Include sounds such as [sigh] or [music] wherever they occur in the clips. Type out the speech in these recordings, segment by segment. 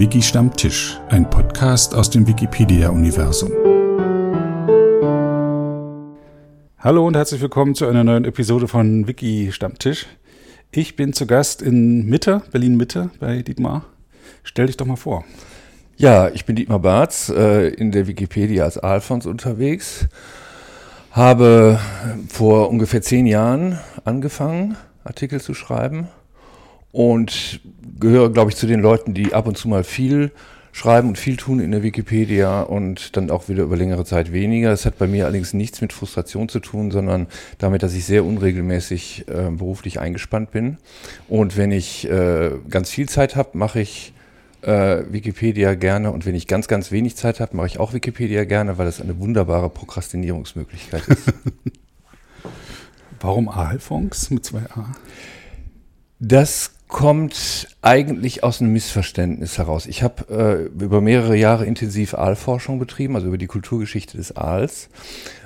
Wiki Stammtisch, ein Podcast aus dem Wikipedia-Universum. Hallo und herzlich willkommen zu einer neuen Episode von Wiki Stammtisch. Ich bin zu Gast in Mitte, Berlin Mitte, bei Dietmar. Stell dich doch mal vor. Ja, ich bin Dietmar Barz, äh, in der Wikipedia als Alfons unterwegs. Habe vor ungefähr zehn Jahren angefangen, Artikel zu schreiben und gehöre, glaube ich, zu den Leuten, die ab und zu mal viel schreiben und viel tun in der Wikipedia und dann auch wieder über längere Zeit weniger. Das hat bei mir allerdings nichts mit Frustration zu tun, sondern damit, dass ich sehr unregelmäßig äh, beruflich eingespannt bin. Und wenn ich äh, ganz viel Zeit habe, mache ich äh, Wikipedia gerne und wenn ich ganz, ganz wenig Zeit habe, mache ich auch Wikipedia gerne, weil das eine wunderbare Prokrastinierungsmöglichkeit ist. [laughs] Warum Alphonse mit zwei A? Das kommt eigentlich aus einem Missverständnis heraus. Ich habe äh, über mehrere Jahre intensiv Aalforschung betrieben, also über die Kulturgeschichte des Aals.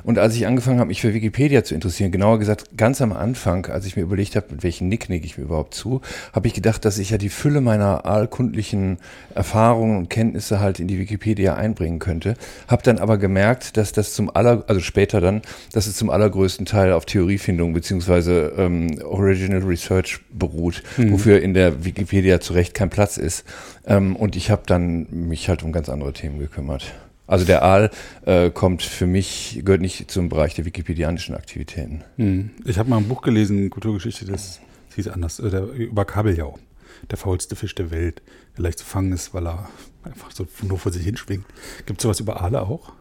Und als ich angefangen habe, mich für Wikipedia zu interessieren, genauer gesagt ganz am Anfang, als ich mir überlegt habe, mit welchen Nick nick ich mir überhaupt zu, habe ich gedacht, dass ich ja die Fülle meiner aalkundlichen Erfahrungen und Kenntnisse halt in die Wikipedia einbringen könnte. Habe dann aber gemerkt, dass das zum aller, also später dann, dass es zum allergrößten Teil auf Theoriefindung beziehungsweise ähm, Original Research beruht, mhm. wofür in der Wikipedia zu Recht kein Platz ist. Ähm, und ich habe dann mich halt um ganz andere Themen gekümmert. Also der Aal äh, kommt für mich, gehört nicht zum Bereich der wikipedianischen Aktivitäten. Hm. Ich habe mal ein Buch gelesen, Kulturgeschichte, das hieß anders, äh, der, über Kabeljau. Der faulste Fisch der Welt, der leicht zu fangen ist, weil er einfach so nur vor sich hinschwingt. Gibt es sowas über Aale auch?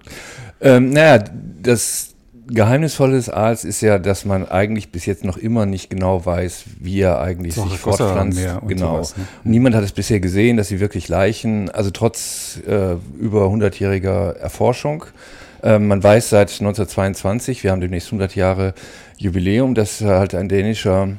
Ähm, naja, das Geheimnisvolle des Aals ist ja, dass man eigentlich bis jetzt noch immer nicht genau weiß, wie er eigentlich so sich fortpflanzt. Genau. Sowas, ne? Niemand hat es bisher gesehen, dass sie wirklich Leichen, also trotz äh, über 100-jähriger Erforschung. Äh, man weiß seit 1922, wir haben demnächst 100 Jahre Jubiläum, dass halt ein dänischer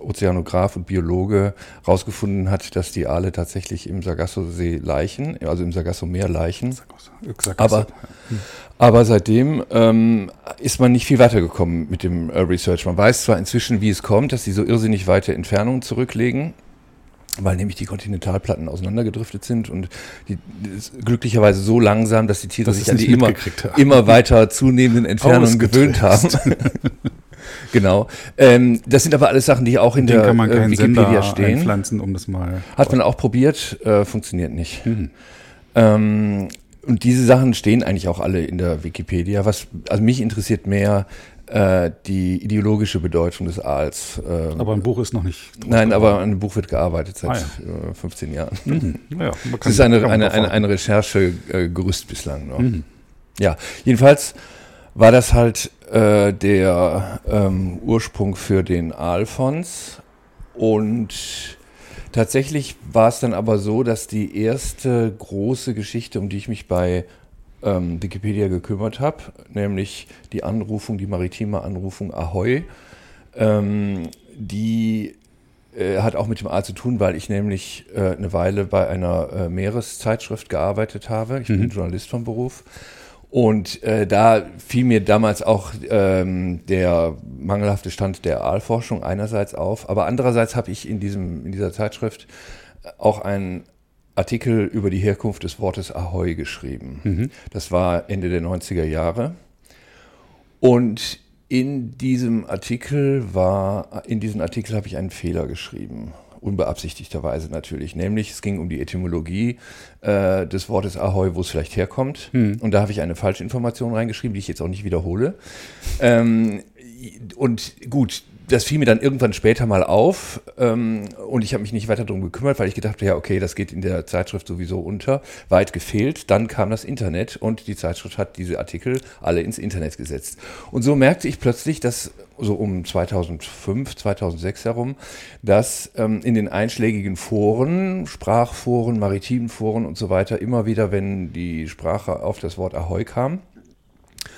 Ozeanograph und Biologe herausgefunden hat, dass die Aale tatsächlich im Sargasso-See leichen, also im Sargasso-Meer leichen. Sargasso. Aber, hm. Aber seitdem ähm, ist man nicht viel weitergekommen mit dem äh, Research. Man weiß zwar inzwischen, wie es kommt, dass sie so irrsinnig weite Entfernungen zurücklegen, weil nämlich die Kontinentalplatten auseinandergedriftet sind und die, glücklicherweise so langsam, dass die Tiere das sich an die immer, immer weiter zunehmenden Entfernungen gewöhnt haben. [laughs] Genau. Ähm, das sind aber alles Sachen, die auch in Den der kann man äh, Wikipedia Sender stehen. Einpflanzen, um das mal. Hat man auch probiert, äh, funktioniert nicht. Mhm. Ähm, und diese Sachen stehen eigentlich auch alle in der Wikipedia. Was also mich interessiert mehr äh, die ideologische Bedeutung des Aals. Äh, aber ein Buch ist noch nicht. Nein, aber an einem Buch wird gearbeitet seit ah, ja. 15 äh, Jahren. Mhm. Ja, [laughs] es ist eine, eine, eine, eine Recherchegerüst äh, bislang noch. Mhm. Ja, jedenfalls war das halt äh, der ähm, Ursprung für den Alphons. Und tatsächlich war es dann aber so, dass die erste große Geschichte, um die ich mich bei ähm, Wikipedia gekümmert habe, nämlich die Anrufung, die maritime Anrufung Ahoy, ähm, die äh, hat auch mit dem Aal zu tun, weil ich nämlich äh, eine Weile bei einer äh, Meereszeitschrift gearbeitet habe. Ich mhm. bin Journalist vom Beruf und äh, da fiel mir damals auch ähm, der mangelhafte Stand der Aalforschung einerseits auf, aber andererseits habe ich in, diesem, in dieser Zeitschrift auch einen Artikel über die Herkunft des Wortes Ahoi geschrieben. Mhm. Das war Ende der 90er Jahre. Und in diesem Artikel war, in diesem Artikel habe ich einen Fehler geschrieben unbeabsichtigterweise natürlich. Nämlich, es ging um die Etymologie äh, des Wortes Ahoi, wo es vielleicht herkommt. Hm. Und da habe ich eine falsche Information reingeschrieben, die ich jetzt auch nicht wiederhole. Ähm, und gut, das fiel mir dann irgendwann später mal auf ähm, und ich habe mich nicht weiter darum gekümmert, weil ich gedacht habe, ja, okay, das geht in der Zeitschrift sowieso unter. Weit gefehlt. Dann kam das Internet und die Zeitschrift hat diese Artikel alle ins Internet gesetzt. Und so merkte ich plötzlich, dass so um 2005, 2006 herum, dass ähm, in den einschlägigen Foren, Sprachforen, maritimen Foren und so weiter, immer wieder, wenn die Sprache auf das Wort Ahoi kam,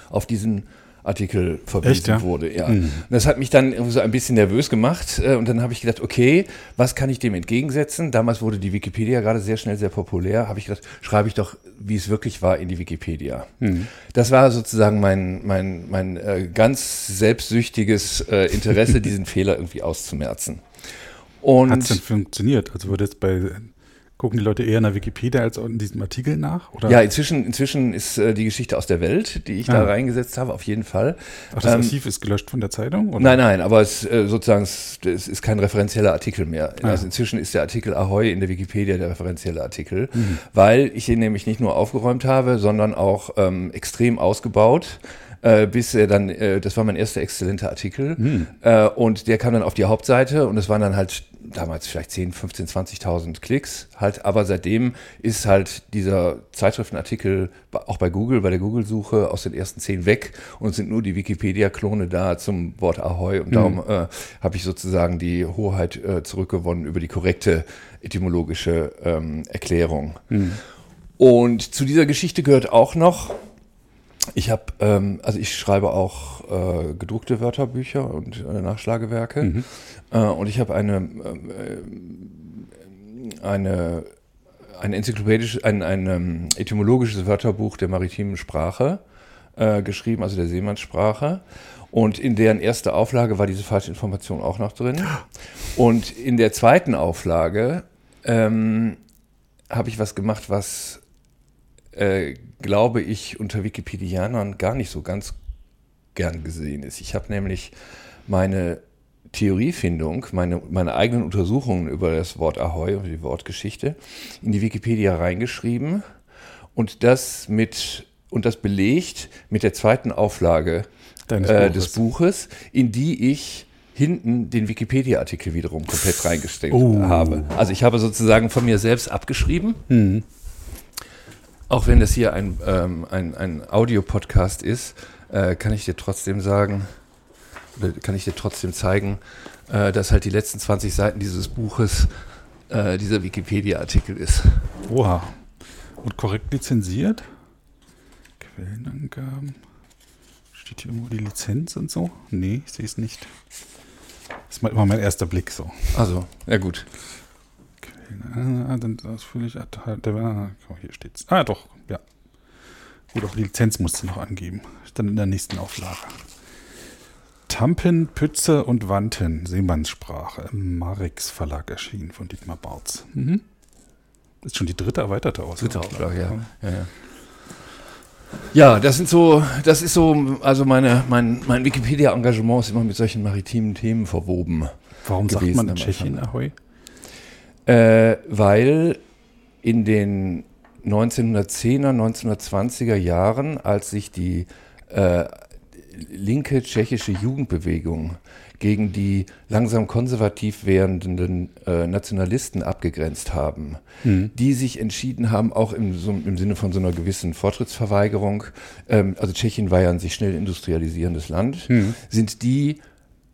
auf diesen Artikel verwiesen ja? wurde. Ja. Mhm. Das hat mich dann so ein bisschen nervös gemacht äh, und dann habe ich gedacht, okay, was kann ich dem entgegensetzen? Damals wurde die Wikipedia gerade sehr schnell sehr populär. Habe ich gedacht, schreibe ich doch, wie es wirklich war, in die Wikipedia. Mhm. Das war sozusagen mein mein mein äh, ganz selbstsüchtiges äh, Interesse, [laughs] diesen Fehler irgendwie auszumerzen. Hat es denn funktioniert? Also wurde jetzt bei Gucken die Leute eher in der Wikipedia als in diesem Artikel nach? Oder? Ja, inzwischen, inzwischen ist äh, die Geschichte aus der Welt, die ich ah. da reingesetzt habe, auf jeden Fall. Ach, das ähm, Archiv ist gelöscht von der Zeitung? Oder? Nein, nein, aber es äh, sozusagen es, es, ist kein referenzieller Artikel mehr. Ah. Also inzwischen ist der Artikel Ahoy in der Wikipedia der referenzielle Artikel, mhm. weil ich ihn nämlich nicht nur aufgeräumt habe, sondern auch ähm, extrem ausgebaut äh, bis er dann, äh, das war mein erster exzellenter Artikel, hm. äh, und der kam dann auf die Hauptseite und es waren dann halt damals vielleicht 10, 15, 20.000 Klicks halt, aber seitdem ist halt dieser Zeitschriftenartikel auch bei Google, bei der Google-Suche aus den ersten zehn weg und sind nur die Wikipedia-Klone da zum Wort Ahoi und hm. darum äh, habe ich sozusagen die Hoheit äh, zurückgewonnen über die korrekte etymologische ähm, Erklärung. Hm. Und zu dieser Geschichte gehört auch noch, ich habe, ähm, also ich schreibe auch äh, gedruckte Wörterbücher und äh, Nachschlagewerke. Mhm. Äh, und ich habe eine, äh, eine, ein enzyklopädisches, ein, ein ähm, etymologisches Wörterbuch der maritimen Sprache äh, geschrieben, also der Seemannssprache. Und in deren erste Auflage war diese falsche Information auch noch drin. [gasps] Und in der zweiten Auflage ähm, habe ich was gemacht, was äh, glaube ich, unter Wikipedianern gar nicht so ganz gern gesehen ist. Ich habe nämlich meine Theoriefindung, meine, meine eigenen Untersuchungen über das Wort Ahoi und die Wortgeschichte in die Wikipedia reingeschrieben und das mit und das belegt mit der zweiten Auflage äh, des Buches, in die ich hinten den Wikipedia-Artikel wiederum komplett reingestellt oh. habe. Also ich habe sozusagen von mir selbst abgeschrieben. Mhm auch wenn das hier ein, ähm, ein, ein Audio-Podcast ist, äh, kann ich dir trotzdem sagen, oder kann ich dir trotzdem zeigen, äh, dass halt die letzten 20 Seiten dieses Buches äh, dieser Wikipedia-Artikel ist. Oha. Und korrekt lizenziert? Quellenangaben. Steht hier irgendwo die Lizenz und so? Nee, ich sehe es nicht. Das ist mal immer mein erster Blick so. Also, ja gut. Ah, dann ausführlich. Ah, hier steht's. Ah, doch, ja. Gut, auch die Lizenz musst du noch angeben. Dann in der nächsten Auflage. Tampen, Pütze und Wanten, Seemannssprache, im Marix Verlag erschienen von Dietmar Barz. Mhm. Ist schon die dritte erweiterte Ausgabe. Dritte Auflage, ja. Ja, ja. ja, das sind so, das ist so, also meine, mein, mein Wikipedia-Engagement ist immer mit solchen maritimen Themen verwoben. Warum sagt man in Tschechien Ahoi? Äh, weil in den 1910er, 1920er Jahren, als sich die äh, linke tschechische Jugendbewegung gegen die langsam konservativ werdenden äh, Nationalisten abgegrenzt haben, mhm. die sich entschieden haben, auch im, so, im, Sinne von so einer gewissen Fortschrittsverweigerung, ähm, also Tschechien war ja ein sich schnell industrialisierendes Land, mhm. sind die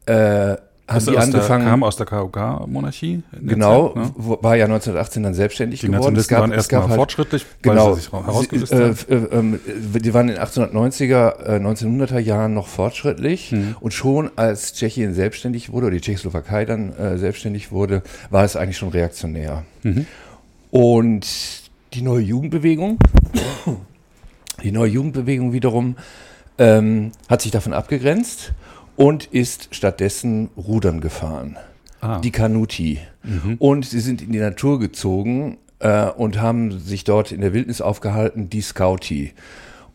äh, haben die angefangen. Der, kam aus der KUK-Monarchie. Genau, Zeit, ne? war ja 1918 dann selbstständig die geworden. Es gab, waren erstmal halt, fortschrittlich, genau, sich herausgestellt äh, äh, Die waren in den 1890er, 1900er äh, Jahren noch fortschrittlich mhm. und schon als Tschechien selbstständig wurde, oder die Tschechoslowakei dann äh, selbstständig wurde, war es eigentlich schon reaktionär. Mhm. Und die neue Jugendbewegung, die neue Jugendbewegung wiederum, ähm, hat sich davon abgegrenzt und ist stattdessen Rudern gefahren. Ah. Die Kanuti. Mhm. Und sie sind in die Natur gezogen äh, und haben sich dort in der Wildnis aufgehalten, die Scouti.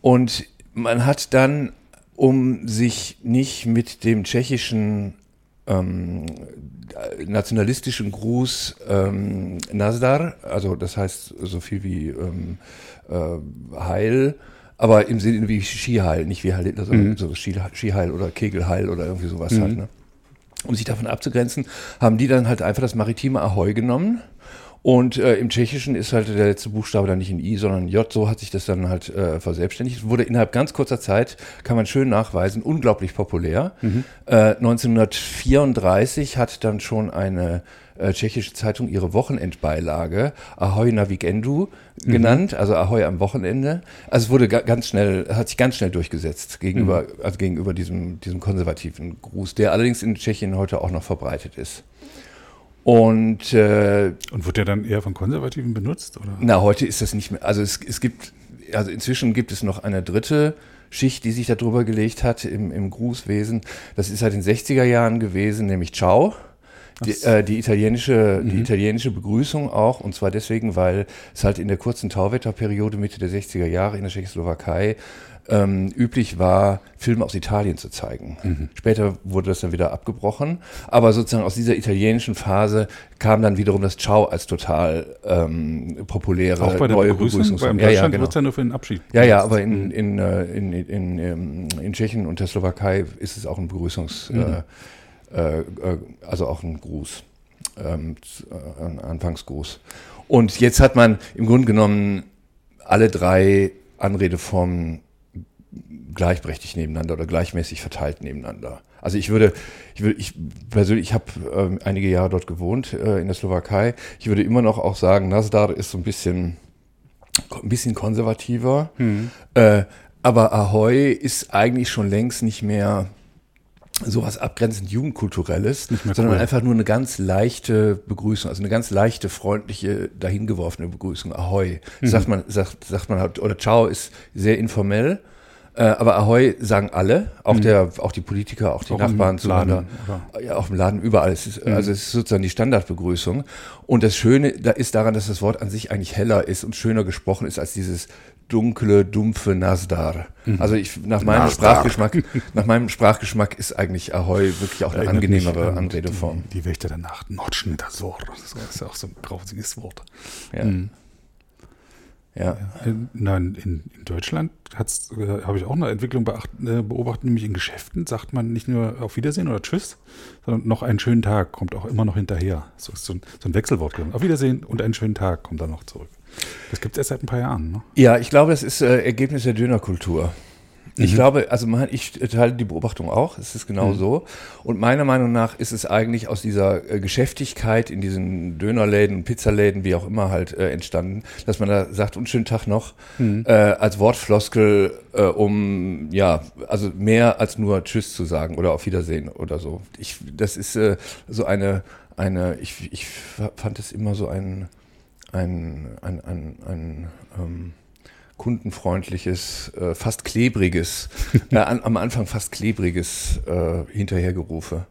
Und man hat dann, um sich nicht mit dem tschechischen ähm, nationalistischen Gruß ähm, Nazdar, also das heißt so viel wie ähm, äh, Heil, aber im Sinne wie Skiheil, nicht wie Heil, also mhm. so Skiheil oder Kegelheil oder irgendwie sowas mhm. halt. Ne? Um sich davon abzugrenzen, haben die dann halt einfach das maritime Ahoi genommen. Und äh, im Tschechischen ist halt der letzte Buchstabe dann nicht in I, sondern J. So hat sich das dann halt äh, verselbstständigt. Wurde innerhalb ganz kurzer Zeit, kann man schön nachweisen, unglaublich populär. Mhm. Äh, 1934 hat dann schon eine äh, tschechische Zeitung ihre Wochenendbeilage Ahoi na Vikendu mhm. genannt, also Ahoi am Wochenende. Also es wurde ganz schnell, hat sich ganz schnell durchgesetzt gegenüber, mhm. also gegenüber diesem, diesem konservativen Gruß, der allerdings in Tschechien heute auch noch verbreitet ist. Und, äh, und wird der dann eher von Konservativen benutzt? Oder? Na, heute ist das nicht mehr. Also es, es gibt, also inzwischen gibt es noch eine dritte Schicht, die sich darüber gelegt hat im, im Grußwesen. Das ist halt in den 60er Jahren gewesen, nämlich Ciao Die, äh, die, italienische, mhm. die italienische Begrüßung auch, und zwar deswegen, weil es halt in der kurzen Tauwetterperiode Mitte der 60er Jahre in der Tschechoslowakei ähm, üblich war, Filme aus Italien zu zeigen. Mhm. Später wurde das dann wieder abgebrochen, aber sozusagen aus dieser italienischen Phase kam dann wiederum das Ciao als total ähm, populäre Auch bei der neue Begrüßung. Begrüßung. Ja, ja, genau. ja nur für den Abschied. Ja, ja, aber in, in, äh, in, in, in, ähm, in Tschechien und der Slowakei ist es auch ein Begrüßungs, mhm. äh, äh, also auch ein Gruß, ähm, äh, ein Anfangsgruß. Und jetzt hat man im Grunde genommen alle drei Anredeformen gleichberechtigt nebeneinander oder gleichmäßig verteilt nebeneinander. Also ich würde, ich würde, ich persönlich, ich habe ähm, einige Jahre dort gewohnt äh, in der Slowakei. Ich würde immer noch auch sagen, Nasdar ist so ein bisschen, ein bisschen konservativer. Mhm. Äh, aber Ahoy ist eigentlich schon längst nicht mehr sowas abgrenzend Jugendkulturelles, sondern cool. einfach nur eine ganz leichte Begrüßung, also eine ganz leichte, freundliche, dahingeworfene Begrüßung. Ahoi. Mhm. Sagt man, sagt, sagt man halt, oder Ciao ist sehr informell. Äh, aber Ahoi sagen alle, auch, mhm. der, auch die Politiker, auch die auch Nachbarn zueinander. Ja, auch im Laden, überall. Es ist, mhm. Also es ist sozusagen die Standardbegrüßung. Und das Schöne da ist daran, dass das Wort an sich eigentlich heller ist und schöner gesprochen ist als dieses dunkle, dumpfe Nasdar. Mhm. Also ich, nach meinem Nasdar. Sprachgeschmack, nach meinem Sprachgeschmack ist eigentlich Ahoi wirklich auch eine angenehmere Anredeform. Die, die Wächter der Nacht, Notchen Dasor. Das ist ja auch so ein grausiges Wort. Ja. Mhm. Ja. Nein, in, in Deutschland äh, habe ich auch eine Entwicklung äh, beobachtet, nämlich in Geschäften sagt man nicht nur auf Wiedersehen oder Tschüss, sondern noch einen schönen Tag kommt auch immer noch hinterher. So so ein, so ein Wechselwort. Auf Wiedersehen und einen schönen Tag kommt dann noch zurück. Das gibt es erst seit ein paar Jahren. Ne? Ja, ich glaube, das ist äh, Ergebnis der Dönerkultur. Ich mhm. glaube, also man, ich teile die Beobachtung auch, es ist genau mhm. so. Und meiner Meinung nach ist es eigentlich aus dieser äh, Geschäftigkeit in diesen Dönerläden, Pizzaläden, wie auch immer halt äh, entstanden, dass man da sagt, und schönen Tag noch, mhm. äh, als Wortfloskel, äh, um ja, also mehr als nur Tschüss zu sagen oder auf Wiedersehen oder so. Ich, das ist äh, so eine, eine, ich, ich fand es immer so ein, ein, ein, ein, ein ähm, kundenfreundliches, äh, fast klebriges, [laughs] äh, an, am Anfang fast klebriges äh, Hinterhergerufe.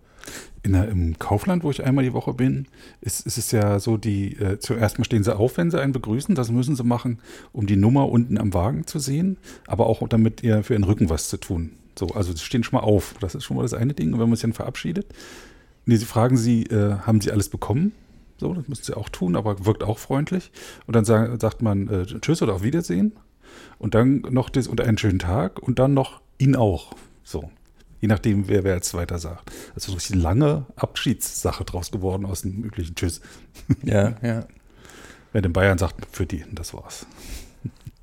In der, Im Kaufland, wo ich einmal die Woche bin, ist, ist es ja so, die äh, zuerst mal stehen sie auf, wenn sie einen begrüßen. Das müssen sie machen, um die Nummer unten am Wagen zu sehen, aber auch damit ihr für ihren Rücken was zu tun. So, also sie stehen schon mal auf. Das ist schon mal das eine Ding. Und wenn man sich dann verabschiedet, nee, sie fragen sie, äh, haben sie alles bekommen? So, das müssen sie auch tun, aber wirkt auch freundlich. Und dann sagen, sagt man äh, Tschüss oder auf Wiedersehen. Und dann noch das und einen schönen Tag und dann noch ihn auch. So. Je nachdem, wer wer als zweiter sagt. Ist eine richtig lange Abschiedssache draus geworden aus dem üblichen Tschüss. Ja, [laughs] ja. Wer in Bayern sagt, für die, das war's.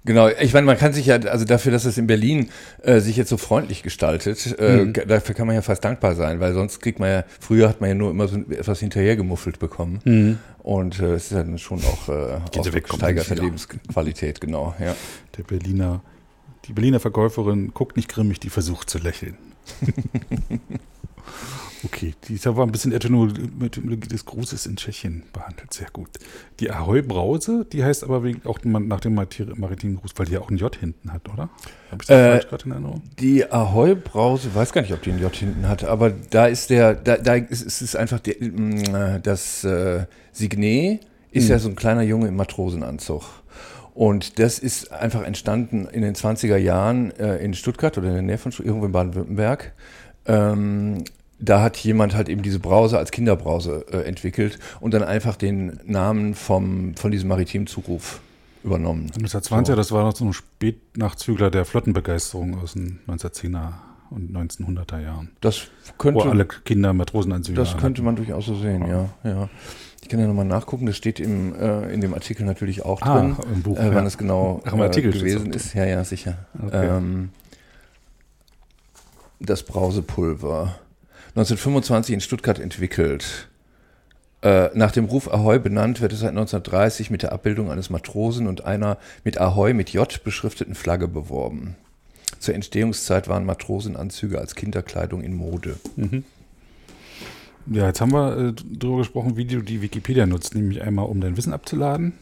Genau, ich meine, man kann sich ja, also dafür, dass es in Berlin äh, sich jetzt so freundlich gestaltet, äh, mhm. dafür kann man ja fast dankbar sein, weil sonst kriegt man ja, früher hat man ja nur immer so etwas hinterhergemuffelt bekommen. Mhm. Und äh, es ist dann schon auch äh, gesteigerte Lebensqualität, genau, ja. Der Berliner, die Berliner Verkäuferin guckt nicht grimmig, die versucht zu lächeln. [laughs] Okay, dieser war ein bisschen Etymologie des Grußes in Tschechien behandelt. Sehr gut. Die Ahoi-Brause, die heißt aber wegen, auch nach dem maritimen Gruß, weil die ja auch ein J hinten hat, oder? Habe ich das äh, falsch gerade in Erinnerung? Die Ahoi-Brause, weiß gar nicht, ob die ein J hinten hat, aber da ist der, da, da ist, ist es einfach der, mm, das äh, Signet ist hm. ja so ein kleiner Junge im Matrosenanzug. Und das ist einfach entstanden in den 20er Jahren äh, in Stuttgart oder in der Nähe von Stuttgart, irgendwo in Baden-Württemberg. Ähm, da hat jemand halt eben diese Brause als Kinderbrause äh, entwickelt und dann einfach den Namen vom, von diesem maritimen Zuruf übernommen. 1920er, so. das war noch so ein Spätnachzügler der Flottenbegeisterung aus den 1910er und 1900er Jahren. Das könnte, Wo alle Kinder Matrosenanzüge Das könnte man durchaus so sehen, ja. ja. ja. Ich kann ja nochmal nachgucken, das steht im, äh, in dem Artikel natürlich auch ah, drin, im Buch, äh, wann ja. es genau Ach, äh, gewesen ist. Ja, ja, sicher. Okay. Ähm, das Brausepulver. 1925 in Stuttgart entwickelt. Äh, nach dem Ruf Ahoi benannt wird es seit 1930 mit der Abbildung eines Matrosen und einer mit Ahoi mit J beschrifteten Flagge beworben. Zur Entstehungszeit waren Matrosenanzüge als Kinderkleidung in Mode. Mhm. Ja, jetzt haben wir äh, darüber gesprochen, wie du die Wikipedia nutzt, nämlich einmal, um dein Wissen abzuladen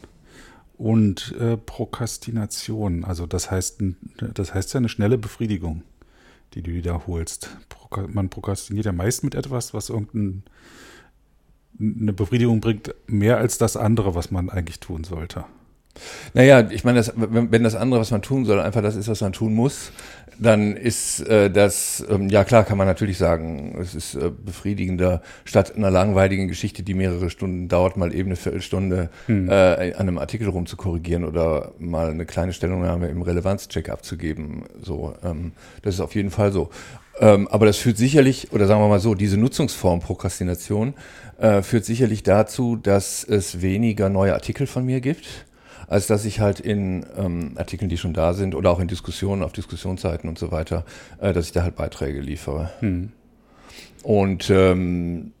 und äh, Prokrastination. Also das heißt, das heißt ja eine schnelle Befriedigung die du wiederholst. Man prokrastiniert ja meist mit etwas, was irgendein eine Befriedigung bringt, mehr als das andere, was man eigentlich tun sollte. Naja, ich meine, das, wenn, das andere, was man tun soll, einfach das ist, was man tun muss, dann ist äh, das, ähm, ja klar, kann man natürlich sagen, es ist äh, befriedigender, statt einer langweiligen Geschichte, die mehrere Stunden dauert, mal eben eine Viertelstunde hm. äh, an einem Artikel rumzukorrigieren oder mal eine kleine Stellungnahme im Relevanzcheck abzugeben. So, ähm, das ist auf jeden Fall so. Ähm, aber das führt sicherlich, oder sagen wir mal so, diese Nutzungsform Prokrastination äh, führt sicherlich dazu, dass es weniger neue Artikel von mir gibt als dass ich halt in ähm, Artikeln, die schon da sind oder auch in Diskussionen auf Diskussionsseiten und so weiter, äh, dass ich da halt Beiträge liefere. Hm. Und ähm,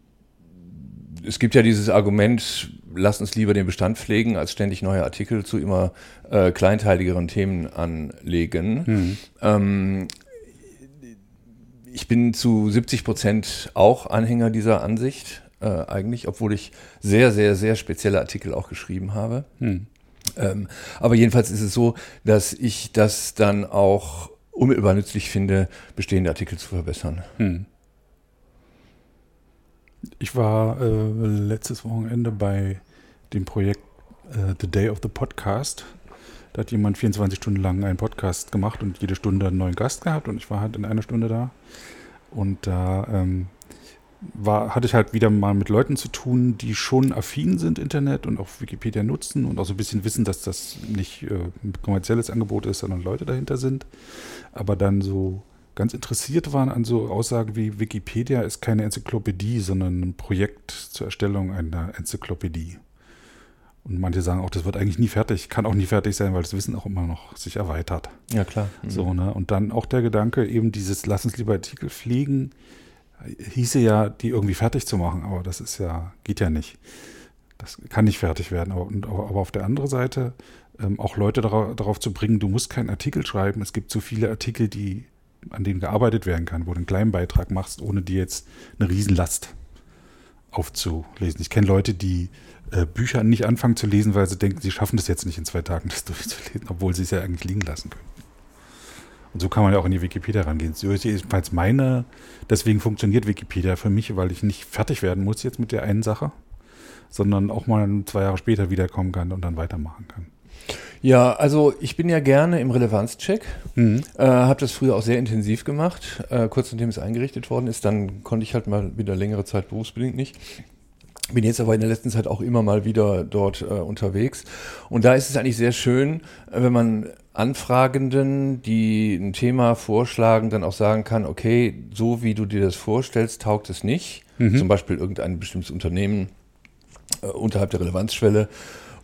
es gibt ja dieses Argument, lass uns lieber den Bestand pflegen, als ständig neue Artikel zu immer äh, kleinteiligeren Themen anlegen. Hm. Ähm, ich bin zu 70 Prozent auch Anhänger dieser Ansicht, äh, eigentlich, obwohl ich sehr, sehr, sehr spezielle Artikel auch geschrieben habe. Hm. Ähm, aber jedenfalls ist es so, dass ich das dann auch unmittelbar nützlich finde, bestehende Artikel zu verbessern. Hm. Ich war äh, letztes Wochenende bei dem Projekt äh, The Day of the Podcast. Da hat jemand 24 Stunden lang einen Podcast gemacht und jede Stunde einen neuen Gast gehabt und ich war halt in einer Stunde da. Und da ähm, war, hatte ich halt wieder mal mit Leuten zu tun, die schon affin sind Internet und auch Wikipedia nutzen und auch so ein bisschen wissen, dass das nicht äh, ein kommerzielles Angebot ist, sondern Leute dahinter sind. Aber dann so ganz interessiert waren an so Aussagen wie Wikipedia ist keine Enzyklopädie, sondern ein Projekt zur Erstellung einer Enzyklopädie. Und manche sagen auch, das wird eigentlich nie fertig, kann auch nie fertig sein, weil das Wissen auch immer noch sich erweitert. Ja, klar. Mhm. So, ne? Und dann auch der Gedanke, eben dieses Lass uns lieber Artikel pflegen, hieße ja, die irgendwie fertig zu machen, aber das ist ja, geht ja nicht. Das kann nicht fertig werden. Aber, aber auf der anderen Seite ähm, auch Leute darauf, darauf, zu bringen, du musst keinen Artikel schreiben. Es gibt so viele Artikel, die, an denen gearbeitet werden kann, wo du einen kleinen Beitrag machst, ohne dir jetzt eine Riesenlast aufzulesen. Ich kenne Leute, die äh, Bücher nicht anfangen zu lesen, weil sie denken, sie schaffen das jetzt nicht in zwei Tagen, [laughs] das durchzulesen, obwohl sie es ja eigentlich liegen lassen können. Und so kann man ja auch in die Wikipedia rangehen. So ist jedenfalls meine, deswegen funktioniert Wikipedia für mich, weil ich nicht fertig werden muss jetzt mit der einen Sache, sondern auch mal zwei Jahre später wiederkommen kann und dann weitermachen kann. Ja, also ich bin ja gerne im Relevanzcheck, mhm. äh, habe das früher auch sehr intensiv gemacht. Äh, kurz nachdem es eingerichtet worden ist, dann konnte ich halt mal wieder längere Zeit berufsbedingt nicht. Bin jetzt aber in der letzten Zeit auch immer mal wieder dort äh, unterwegs. Und da ist es eigentlich sehr schön, äh, wenn man Anfragenden, die ein Thema vorschlagen, dann auch sagen kann, okay, so wie du dir das vorstellst, taugt es nicht. Mhm. Zum Beispiel irgendein bestimmtes Unternehmen äh, unterhalb der Relevanzschwelle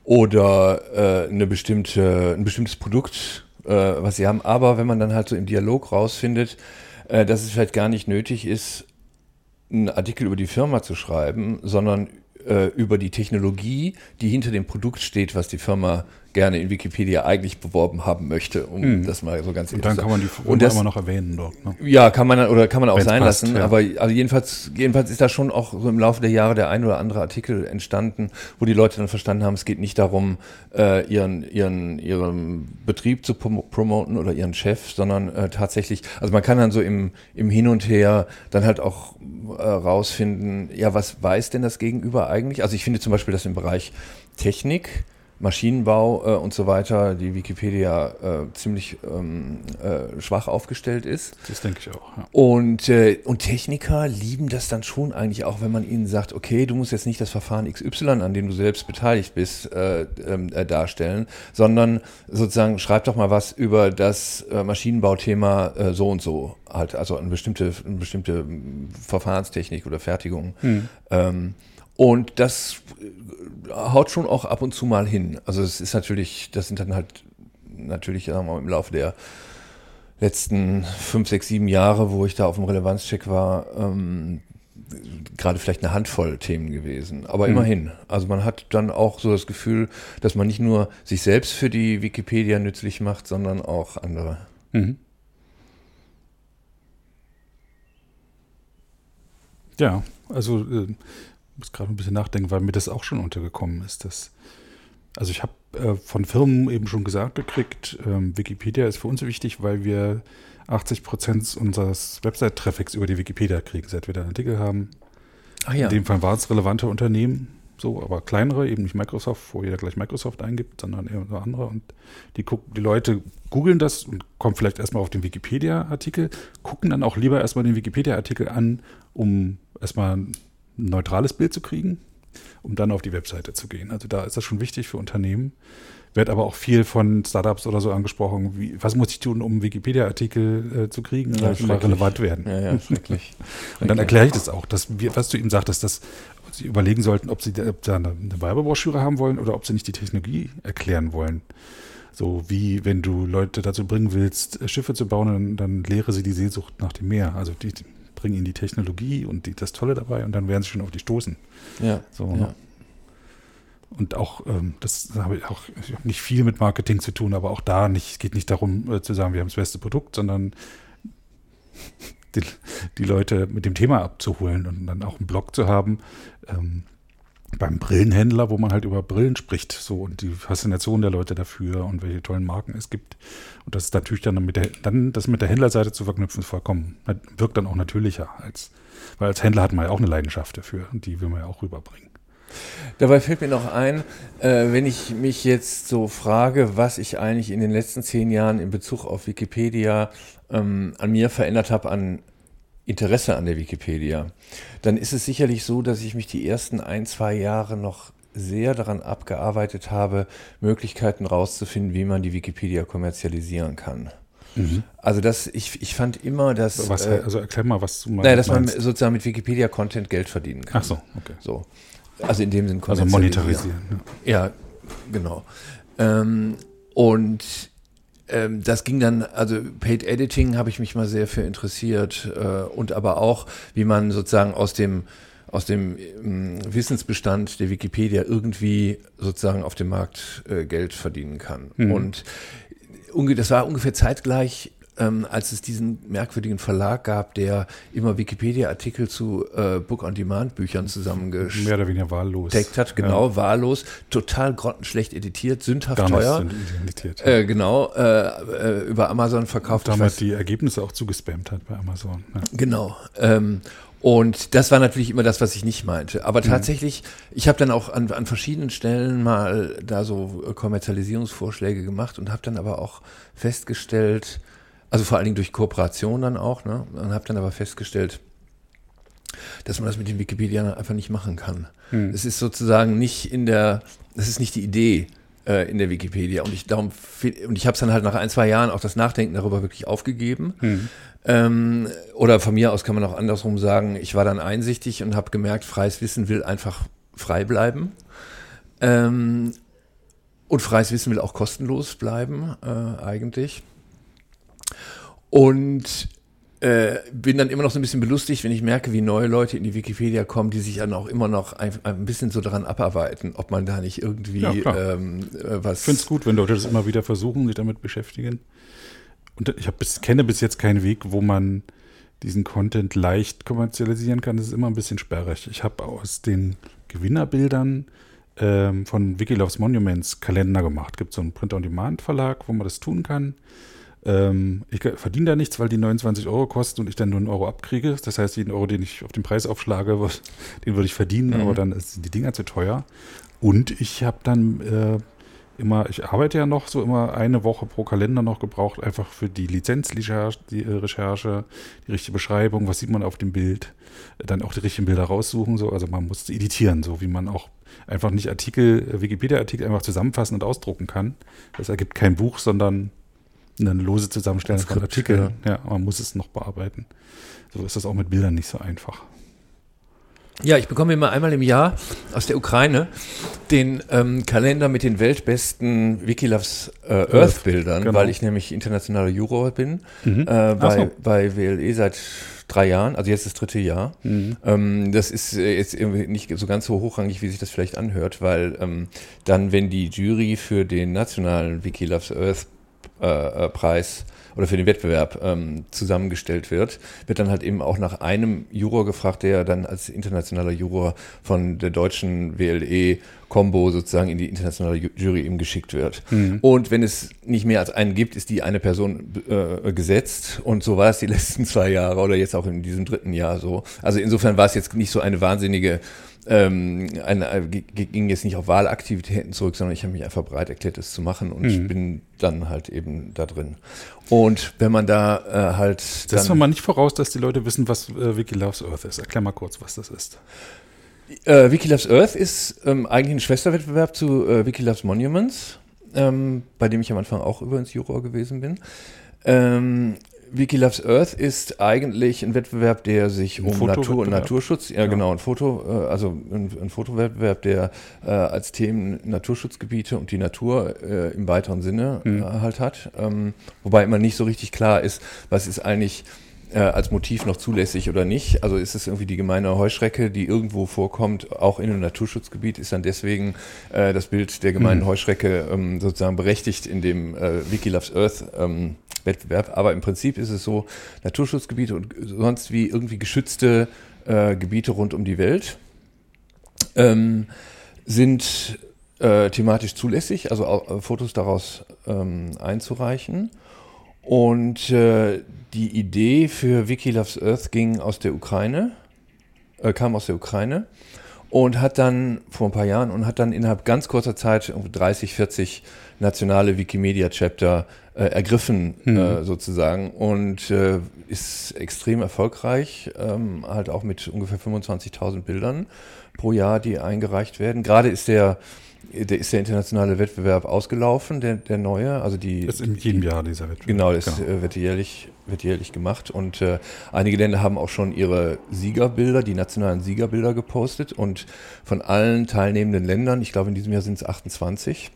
oder äh, eine bestimmte, ein bestimmtes Produkt, äh, was sie haben. Aber wenn man dann halt so im Dialog rausfindet, äh, dass es vielleicht gar nicht nötig ist, einen Artikel über die Firma zu schreiben, sondern äh, über die Technologie, die hinter dem Produkt steht, was die Firma gerne in Wikipedia eigentlich beworben haben möchte, um hm. das mal so ganz Und dann kann man die Firma das, immer noch erwähnen dort. Ne? Ja, kann man oder kann man auch Wenn's sein passt, lassen. Ja. Aber also jedenfalls, jedenfalls ist da schon auch so im Laufe der Jahre der ein oder andere Artikel entstanden, wo die Leute dann verstanden haben, es geht nicht darum, äh, ihren, ihren, ihren Betrieb zu prom promoten oder ihren Chef, sondern äh, tatsächlich, also man kann dann so im, im Hin und Her dann halt auch äh, rausfinden, ja, was weiß denn das Gegenüber eigentlich? Also ich finde zum Beispiel, dass im Bereich Technik Maschinenbau äh, und so weiter die Wikipedia äh, ziemlich ähm, äh, schwach aufgestellt ist. Das denke ich auch. Ja. Und, äh, und Techniker lieben das dann schon eigentlich auch, wenn man ihnen sagt, okay, du musst jetzt nicht das Verfahren XY, an dem du selbst beteiligt bist, äh, ähm, äh, darstellen, sondern sozusagen schreib doch mal was über das Maschinenbauthema so und so halt, also eine bestimmte, eine bestimmte Verfahrenstechnik oder Fertigung. Hm. Ähm, und das haut schon auch ab und zu mal hin. Also es ist natürlich, das sind dann halt natürlich sagen wir mal, im Laufe der letzten fünf, sechs, sieben Jahre, wo ich da auf dem Relevanzcheck war, ähm, gerade vielleicht eine Handvoll Themen gewesen. Aber mhm. immerhin. Also man hat dann auch so das Gefühl, dass man nicht nur sich selbst für die Wikipedia nützlich macht, sondern auch andere. Mhm. Ja, also äh, muss gerade ein bisschen nachdenken, weil mir das auch schon untergekommen ist. Dass, also ich habe äh, von Firmen eben schon gesagt gekriegt, ähm, Wikipedia ist für uns wichtig, weil wir 80 Prozent unseres Website-Traffics über die Wikipedia kriegen, seit wir da einen Artikel haben. ja. In dem Fall waren es relevante Unternehmen, so, aber kleinere, eben nicht Microsoft, wo jeder gleich Microsoft eingibt, sondern eher andere. Und die, die Leute googeln das und kommen vielleicht erstmal auf den Wikipedia-Artikel, gucken dann auch lieber erstmal den Wikipedia-Artikel an, um erstmal ein neutrales Bild zu kriegen, um dann auf die Webseite zu gehen. Also da ist das schon wichtig für Unternehmen. Wird aber auch viel von Startups oder so angesprochen. Wie, was muss ich tun, um Wikipedia-Artikel äh, zu kriegen? Ja, mal relevant werden. Ja, ja, [laughs] schrecklich. Und dann erkläre ich das auch, dass wir, was du eben sagtest, dass sie überlegen sollten, ob sie ob da eine, eine Werbebroschüre haben wollen oder ob sie nicht die Technologie erklären wollen. So wie wenn du Leute dazu bringen willst, Schiffe zu bauen, dann, dann lehre sie die Sehnsucht nach dem Meer. Also die, die bringen ihnen die Technologie und die, das Tolle dabei und dann werden sie schon auf die stoßen. Ja. So, ne? ja. Und auch, ähm, das habe ich auch ich hab nicht viel mit Marketing zu tun, aber auch da nicht, es geht nicht darum äh, zu sagen, wir haben das beste Produkt, sondern [laughs] die, die, Leute mit dem Thema abzuholen und dann auch einen Blog zu haben. Ähm, beim Brillenhändler, wo man halt über Brillen spricht, so und die Faszination der Leute dafür und welche tollen Marken es gibt. Und das ist natürlich dann mit der, dann das mit der Händlerseite zu verknüpfen, vollkommen, wirkt dann auch natürlicher als, weil als Händler hat man ja auch eine Leidenschaft dafür und die will man ja auch rüberbringen. Dabei fällt mir noch ein, äh, wenn ich mich jetzt so frage, was ich eigentlich in den letzten zehn Jahren in Bezug auf Wikipedia ähm, an mir verändert habe, an Interesse an der Wikipedia, dann ist es sicherlich so, dass ich mich die ersten ein, zwei Jahre noch sehr daran abgearbeitet habe, Möglichkeiten rauszufinden, wie man die Wikipedia kommerzialisieren kann. Mhm. Also das, ich, ich fand immer, dass. Was, äh, also erklär mal, was du meinst. Naja, dass man sozusagen mit Wikipedia-Content Geld verdienen kann. Ach so, okay. So. Also in dem Sinn Also monetarisieren. Ja, ja genau. Ähm, und ähm, das ging dann, also Paid Editing habe ich mich mal sehr für interessiert äh, und aber auch, wie man sozusagen aus dem aus dem ähm, Wissensbestand der Wikipedia irgendwie sozusagen auf dem Markt äh, Geld verdienen kann. Mhm. Und das war ungefähr zeitgleich ähm, als es diesen merkwürdigen Verlag gab, der immer Wikipedia-Artikel zu äh, Book-on-Demand-Büchern zusammengesteckt Mehr oder weniger wahllos. hat, genau, ja. wahllos, total grottenschlecht editiert, sündhaft Gar teuer. Editiert, ja. äh, genau, äh, äh, über Amazon verkauft. Damit die Ergebnisse auch zugespammt hat bei Amazon. Ja. Genau. Ähm, und das war natürlich immer das, was ich nicht meinte. Aber mhm. tatsächlich, ich habe dann auch an, an verschiedenen Stellen mal da so Kommerzialisierungsvorschläge gemacht und habe dann aber auch festgestellt, also vor allen Dingen durch Kooperation dann auch. Ne? Und habe dann aber festgestellt, dass man das mit den Wikipedia einfach nicht machen kann. Hm. Es ist sozusagen nicht in der, das ist nicht die Idee äh, in der Wikipedia. Und ich darum und ich habe es dann halt nach ein, zwei Jahren auch das Nachdenken darüber wirklich aufgegeben. Hm. Ähm, oder von mir aus kann man auch andersrum sagen, ich war dann einsichtig und habe gemerkt, freies Wissen will einfach frei bleiben. Ähm, und freies Wissen will auch kostenlos bleiben, äh, eigentlich. Und äh, bin dann immer noch so ein bisschen belustigt, wenn ich merke, wie neue Leute in die Wikipedia kommen, die sich dann auch immer noch ein, ein bisschen so daran abarbeiten, ob man da nicht irgendwie ja, ähm, äh, was. Ich finde es gut, wenn Leute das immer wieder versuchen, sich damit beschäftigen. Und ich bis, kenne bis jetzt keinen Weg, wo man diesen Content leicht kommerzialisieren kann. Das ist immer ein bisschen sperrig. Ich habe aus den Gewinnerbildern ähm, von Wikiloves Monuments Kalender gemacht. Es Gibt so einen Print-on-Demand-Verlag, wo man das tun kann. Ähm, ich verdiene da nichts, weil die 29 Euro kosten und ich dann nur einen Euro abkriege. Das heißt, jeden Euro, den ich auf den Preis aufschlage, [laughs] den würde ich verdienen, mhm. aber dann sind die Dinger zu teuer. Und ich habe dann äh, immer, ich arbeite ja noch so immer eine Woche pro Kalender noch gebraucht, einfach für die Lizenzrecherche, die äh, Recherche, die richtige Beschreibung, was sieht man auf dem Bild, dann auch die richtigen Bilder raussuchen, so, also man muss editieren, so wie man auch einfach nicht Artikel, Wikipedia-Artikel einfach zusammenfassen und ausdrucken kann. Das ergibt kein Buch, sondern eine lose Zusammenstellung von Artikeln. Ja. ja, man muss es noch bearbeiten. So ist das auch mit Bildern nicht so einfach. Ja, ich bekomme immer einmal im Jahr aus der Ukraine den ähm, Kalender mit den weltbesten Wikiloves äh, Earth-Bildern, genau. weil ich nämlich internationaler Juror bin mhm. äh, bei, so. bei WLE seit drei Jahren, also jetzt das dritte Jahr. Mhm. Ähm, das ist äh, jetzt irgendwie nicht so ganz so hochrangig, wie sich das vielleicht anhört, weil ähm, dann, wenn die Jury für den nationalen Wikiloves Earth äh, äh, Preis oder für den Wettbewerb ähm, zusammengestellt wird, wird dann halt eben auch nach einem Juror gefragt, der dann als internationaler Juror von der deutschen WLE Combo sozusagen in die internationale Jury eben geschickt wird. Mhm. Und wenn es nicht mehr als einen gibt, ist die eine Person äh, gesetzt. Und so war es die [laughs] letzten zwei Jahre oder jetzt auch in diesem dritten Jahr so. Also insofern war es jetzt nicht so eine wahnsinnige ähm, eine, äh, ging jetzt nicht auf Wahlaktivitäten zurück, sondern ich habe mich einfach bereit erklärt, das zu machen und mhm. bin dann halt eben da drin. Und wenn man da äh, halt. Setzen wir mal nicht voraus, dass die Leute wissen, was äh, Wiki Loves Earth ist. Erklär mal kurz, was das ist. Äh, Wiki Loves Earth ist ähm, eigentlich ein Schwesterwettbewerb zu äh, Wiki Loves Monuments, ähm, bei dem ich am Anfang auch übrigens Juror gewesen bin. Ähm, Wiki Loves Earth ist eigentlich ein Wettbewerb, der sich ein um Natur und Naturschutz, ja, ja, genau, ein Foto, äh, also ein, ein Fotowettbewerb, der äh, als Themen Naturschutzgebiete und die Natur äh, im weiteren Sinne mhm. halt hat. Ähm, wobei immer nicht so richtig klar ist, was ist eigentlich äh, als Motiv noch zulässig oder nicht. Also ist es irgendwie die gemeine Heuschrecke, die irgendwo vorkommt, auch in einem Naturschutzgebiet, ist dann deswegen äh, das Bild der gemeinen mhm. Heuschrecke ähm, sozusagen berechtigt in dem äh, Wiki Loves Earth ähm, Wettbewerb. Aber im Prinzip ist es so, Naturschutzgebiete und sonst wie irgendwie geschützte äh, Gebiete rund um die Welt ähm, sind äh, thematisch zulässig, also auch, äh, Fotos daraus ähm, einzureichen. Und äh, die Idee für Wiki Loves Earth ging aus der Ukraine, äh, kam aus der Ukraine und hat dann vor ein paar Jahren und hat dann innerhalb ganz kurzer Zeit 30, 40 nationale Wikimedia-Chapter äh, ergriffen, mhm. äh, sozusagen, und äh, ist extrem erfolgreich, ähm, halt auch mit ungefähr 25.000 Bildern pro Jahr, die eingereicht werden. Gerade ist der der ist der internationale Wettbewerb ausgelaufen, der, der neue. Also die, das ist in jedem Jahr dieser Wettbewerb. Genau, das genau. Äh, wird, jährlich, wird jährlich gemacht. Und äh, einige Länder haben auch schon ihre Siegerbilder, die nationalen Siegerbilder gepostet. Und von allen teilnehmenden Ländern, ich glaube in diesem Jahr sind es 28,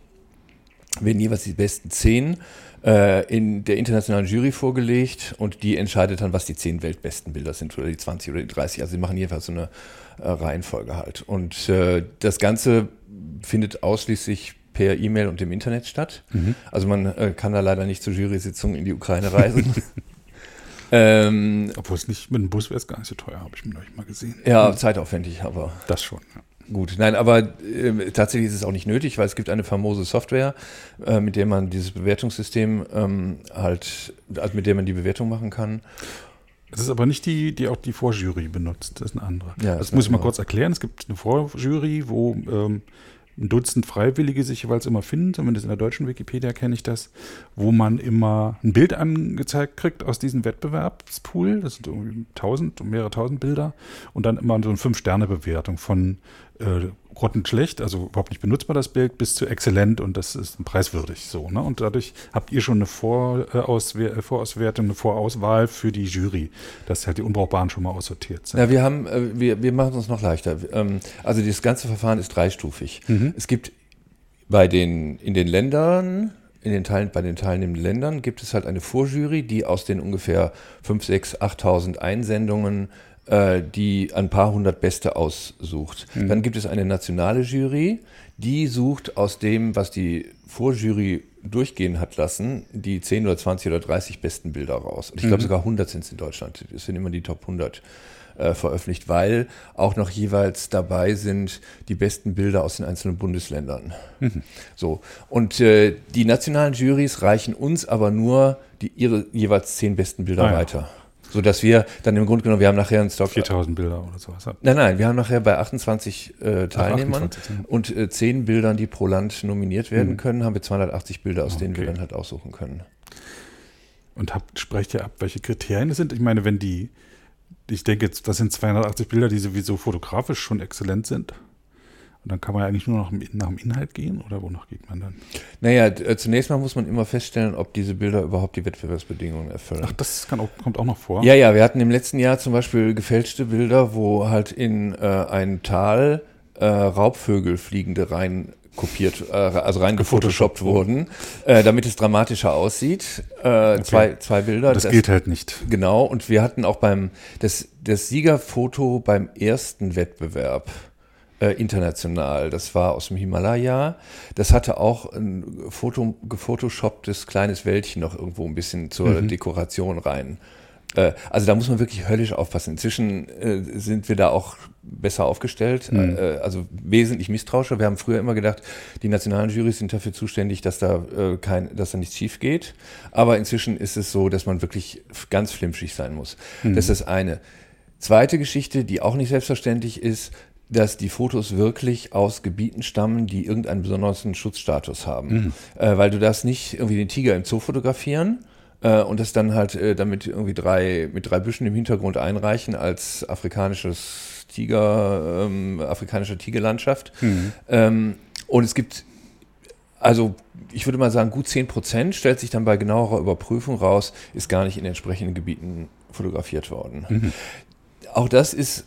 werden jeweils die besten zehn äh, in der internationalen Jury vorgelegt und die entscheidet dann, was die zehn weltbesten Bilder sind oder die 20 oder die 30. Also sie machen jeweils so eine äh, Reihenfolge halt. Und äh, das Ganze findet ausschließlich per E-Mail und im Internet statt. Mhm. Also man äh, kann da leider nicht zur Jury-Sitzung in die Ukraine reisen. [laughs] ähm, Obwohl es nicht mit dem Bus wäre es gar nicht so teuer, habe ich mir neulich mal gesehen. Ja, zeitaufwendig, aber. Das schon, ja. Gut, nein, aber äh, tatsächlich ist es auch nicht nötig, weil es gibt eine famose Software, äh, mit der man dieses Bewertungssystem ähm, halt, also mit der man die Bewertung machen kann. Es ist aber nicht die, die auch die Vorjury benutzt, das ist eine andere. Ja, das, das muss ich mal kurz erklären. Es gibt eine Vorjury, wo ähm, ein Dutzend Freiwillige sich jeweils immer finden, zumindest in der deutschen Wikipedia kenne ich das, wo man immer ein Bild angezeigt kriegt aus diesem Wettbewerbspool. Das sind irgendwie tausend, mehrere tausend Bilder und dann immer so eine Fünf-Sterne-Bewertung von äh, grottenschlecht, also überhaupt nicht benutzbar das Bild, bis zu exzellent und das ist preiswürdig so. Ne? Und dadurch habt ihr schon eine Vorauswer Vorauswertung, eine Vorauswahl für die Jury, dass halt die Unbrauchbaren schon mal aussortiert sind. Ja, wir haben, äh, wir, wir machen es uns noch leichter. Ähm, also das ganze Verfahren ist dreistufig. Mhm. Es gibt bei den, in den Ländern, in den Teilen, bei den teilnehmenden Ländern gibt es halt eine Vorjury, die aus den ungefähr 5, 6, 8.000 Einsendungen äh, die ein paar hundert Beste aussucht. Mhm. Dann gibt es eine nationale Jury, die sucht aus dem, was die Vorjury durchgehen hat lassen, die 10 oder 20 oder 30 besten Bilder raus. Und ich glaube mhm. sogar 100 sind es in Deutschland. Das sind immer die Top 100 äh, veröffentlicht, weil auch noch jeweils dabei sind die besten Bilder aus den einzelnen Bundesländern. Mhm. So. Und äh, die nationalen Juries reichen uns aber nur die, ihre jeweils zehn besten Bilder ah, ja. weiter. So dass wir dann im Grunde genommen, wir haben nachher einen Stock. 4000 Bilder oder sowas. Nein, nein, wir haben nachher bei 28 äh, Teilnehmern 28, und äh, 10 Bildern, die pro Land nominiert werden mhm. können, haben wir 280 Bilder, aus okay. denen wir dann halt aussuchen können. Und habt, sprecht ihr ab, welche Kriterien das sind? Ich meine, wenn die, ich denke jetzt, das sind 280 Bilder, die sowieso fotografisch schon exzellent sind. Und dann kann man ja eigentlich nur noch nach dem Inhalt gehen oder wonach geht man dann? Naja, äh, zunächst mal muss man immer feststellen, ob diese Bilder überhaupt die Wettbewerbsbedingungen erfüllen. Ach, das auch, kommt auch noch vor? Ja, ja, wir hatten im letzten Jahr zum Beispiel gefälschte Bilder, wo halt in äh, ein Tal äh, Raubvögel fliegende rein kopiert, äh, also rein gefotoshoppt wurden, äh, damit es dramatischer aussieht. Äh, okay. zwei, zwei Bilder. Das, das gilt halt nicht. Genau, und wir hatten auch beim, das, das Siegerfoto beim ersten Wettbewerb äh, international. Das war aus dem Himalaya. Das hatte auch ein Foto, gefotoshopptes kleines Wäldchen noch irgendwo ein bisschen zur mhm. Dekoration rein. Äh, also da muss man wirklich höllisch aufpassen. Inzwischen äh, sind wir da auch besser aufgestellt, mhm. äh, also wesentlich misstrauischer. Wir haben früher immer gedacht, die nationalen Jurys sind dafür zuständig, dass da äh, kein, dass da nichts schief geht. Aber inzwischen ist es so, dass man wirklich ganz flimschig sein muss. Mhm. Das ist das eine. Zweite Geschichte, die auch nicht selbstverständlich ist, dass die Fotos wirklich aus Gebieten stammen, die irgendeinen besonderen Schutzstatus haben. Mhm. Äh, weil du darfst nicht irgendwie den Tiger im Zoo fotografieren äh, und das dann halt äh, damit irgendwie drei, mit drei Büschen im Hintergrund einreichen als afrikanisches Tiger, ähm, afrikanische Tigerlandschaft. Mhm. Ähm, und es gibt, also ich würde mal sagen, gut 10 Prozent stellt sich dann bei genauerer Überprüfung raus, ist gar nicht in entsprechenden Gebieten fotografiert worden. Mhm. Auch das ist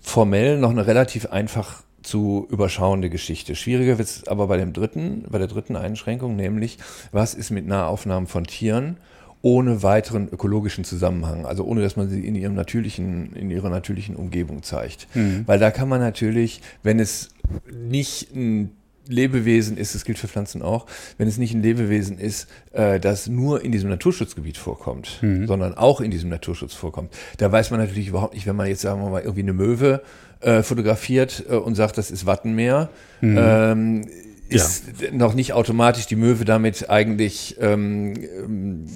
formell noch eine relativ einfach zu überschauende Geschichte. Schwieriger wird es aber bei dem dritten, bei der dritten Einschränkung, nämlich was ist mit Nahaufnahmen von Tieren ohne weiteren ökologischen Zusammenhang, also ohne dass man sie in ihrem natürlichen, in ihrer natürlichen Umgebung zeigt. Mhm. Weil da kann man natürlich, wenn es nicht ein Lebewesen ist, das gilt für Pflanzen auch, wenn es nicht ein Lebewesen ist, äh, das nur in diesem Naturschutzgebiet vorkommt, mhm. sondern auch in diesem Naturschutz vorkommt, da weiß man natürlich überhaupt nicht, wenn man jetzt, sagen wir mal, irgendwie eine Möwe äh, fotografiert äh, und sagt, das ist Wattenmeer, mhm. ähm, ist ja. noch nicht automatisch die Möwe damit eigentlich ähm, ähm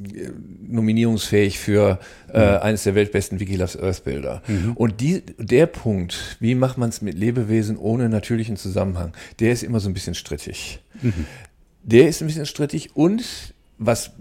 nominierungsfähig für äh, mhm. eines der weltbesten Wikiloves Earth Bilder. Mhm. Und die, der Punkt, wie macht man es mit Lebewesen ohne natürlichen Zusammenhang, der ist immer so ein bisschen strittig. Mhm. Der ist ein bisschen strittig und was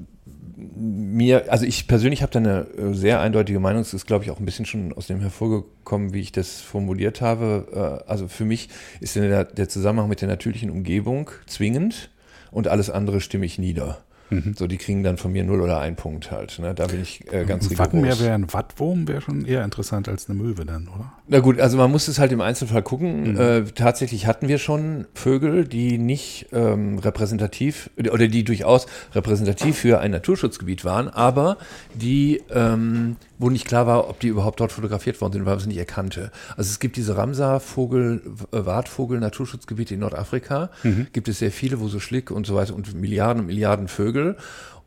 mir, also ich persönlich habe da eine äh, sehr eindeutige Meinung, es ist glaube ich auch ein bisschen schon aus dem hervorgekommen, wie ich das formuliert habe. Äh, also für mich ist der, der Zusammenhang mit der natürlichen Umgebung zwingend und alles andere stimme ich nieder. Mhm. So, die kriegen dann von mir null oder ein Punkt halt. Ne? Da bin ich äh, ganz ein Wattenmeer wäre ein Wattwurm, wäre schon eher interessant als eine Möwe dann, oder? Na gut, also man muss es halt im Einzelfall gucken. Mhm. Äh, tatsächlich hatten wir schon Vögel, die nicht ähm, repräsentativ oder die durchaus repräsentativ für ein Naturschutzgebiet waren, aber die ähm, wo nicht klar war, ob die überhaupt dort fotografiert worden sind, weil man sie nicht erkannte. Also es gibt diese Ramsar-Vogel, äh, Wartvogel-Naturschutzgebiete in Nordafrika. Mhm. Gibt es sehr viele, wo so Schlick und so weiter und Milliarden und Milliarden Vögel.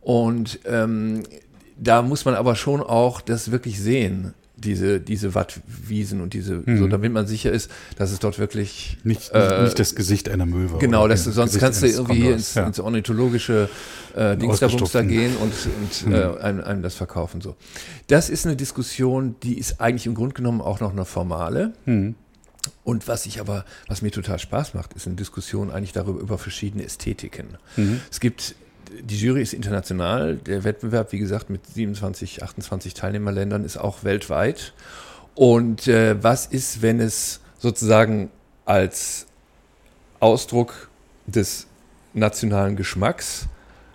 Und ähm, da muss man aber schon auch das wirklich sehen diese, diese Wattwiesen und diese, mhm. so damit man sicher ist, dass es dort wirklich nicht, äh, nicht das Gesicht einer Möwe. Genau, das, sonst Gesicht kannst du irgendwie hier ins, ja. ins ornithologische äh, Dingsda gehen und, und mhm. äh, einem, einem, das verkaufen. So. Das ist eine Diskussion, die ist eigentlich im Grunde genommen auch noch eine formale. Mhm. Und was ich aber, was mir total Spaß macht, ist eine Diskussion eigentlich darüber über verschiedene Ästhetiken. Mhm. Es gibt die Jury ist international. Der Wettbewerb, wie gesagt, mit 27, 28 Teilnehmerländern ist auch weltweit. Und äh, was ist, wenn es sozusagen als Ausdruck des nationalen Geschmacks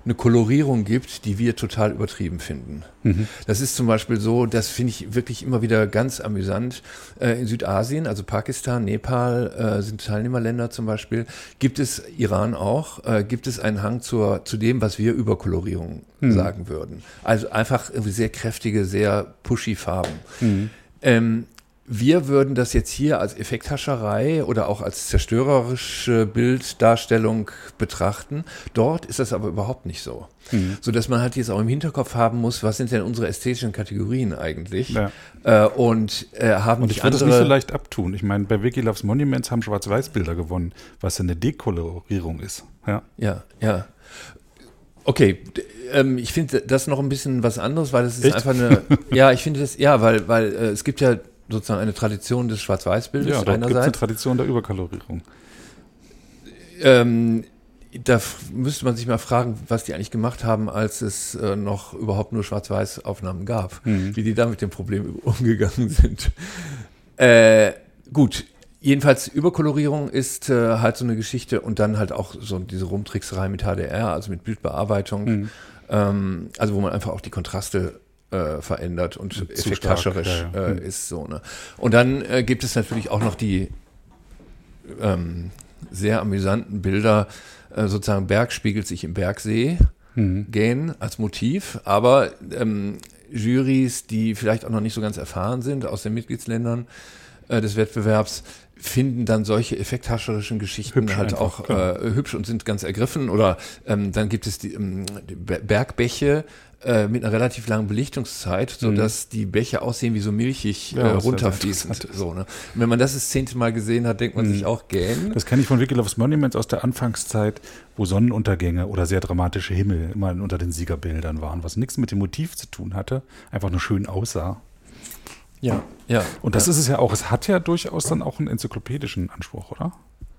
eine Kolorierung gibt, die wir total übertrieben finden. Mhm. Das ist zum Beispiel so, das finde ich wirklich immer wieder ganz amüsant. Äh, in Südasien, also Pakistan, Nepal äh, sind Teilnehmerländer zum Beispiel, gibt es Iran auch, äh, gibt es einen Hang zur, zu dem, was wir über Kolorierung mhm. sagen würden. Also einfach sehr kräftige, sehr pushy Farben. Mhm. Ähm, wir würden das jetzt hier als Effekthascherei oder auch als zerstörerische Bilddarstellung betrachten. Dort ist das aber überhaupt nicht so. Mhm. So dass man halt jetzt auch im Hinterkopf haben muss, was sind denn unsere ästhetischen Kategorien eigentlich? Ja. Äh, und äh, haben Und ich würde das nicht so leicht abtun. Ich meine, bei Wikiloves Monuments haben Schwarz-Weiß-Bilder gewonnen, was eine Dekolorierung ist. Ja, ja. ja. Okay, ähm, ich finde das noch ein bisschen was anderes, weil es ist Echt? einfach eine. [laughs] ja, ich finde das, ja, weil, weil äh, es gibt ja sozusagen eine Tradition des Schwarz-Weiß-Bildes ja, einerseits. Ja, eine Tradition der Überkalorierung. Ähm, da müsste man sich mal fragen, was die eigentlich gemacht haben, als es äh, noch überhaupt nur Schwarz-Weiß-Aufnahmen gab, mhm. wie die da mit dem Problem [laughs] umgegangen sind. Äh, gut, jedenfalls Überkolorierung ist äh, halt so eine Geschichte und dann halt auch so diese Rumtrickserei mit HDR, also mit Bildbearbeitung, mhm. ähm, also wo man einfach auch die Kontraste äh, verändert und effekthascherisch ja, ja. äh, hm. ist so. Ne? Und dann äh, gibt es natürlich auch noch die ähm, sehr amüsanten Bilder, äh, sozusagen Berg spiegelt sich im Bergsee mhm. gehen als Motiv, aber ähm, Jurys, die vielleicht auch noch nicht so ganz erfahren sind aus den Mitgliedsländern äh, des Wettbewerbs, finden dann solche effekthascherischen Geschichten hübsch halt einfach, auch äh, hübsch und sind ganz ergriffen. Oder ähm, dann gibt es die, ähm, die Bergbäche, äh, mit einer relativ langen Belichtungszeit, so mhm. dass die Bäche aussehen wie so milchig ja, äh, runterfließend. So, ne? Wenn man das das zehnte Mal gesehen hat, denkt man mhm. sich auch gähn. Das kenne ich von Wikilove's Monuments aus der Anfangszeit, wo Sonnenuntergänge oder sehr dramatische Himmel immer unter den Siegerbildern waren, was nichts mit dem Motiv zu tun hatte, einfach nur schön aussah. Ja, ja. Und das ja. ist es ja auch. Es hat ja durchaus dann auch einen enzyklopädischen Anspruch, oder?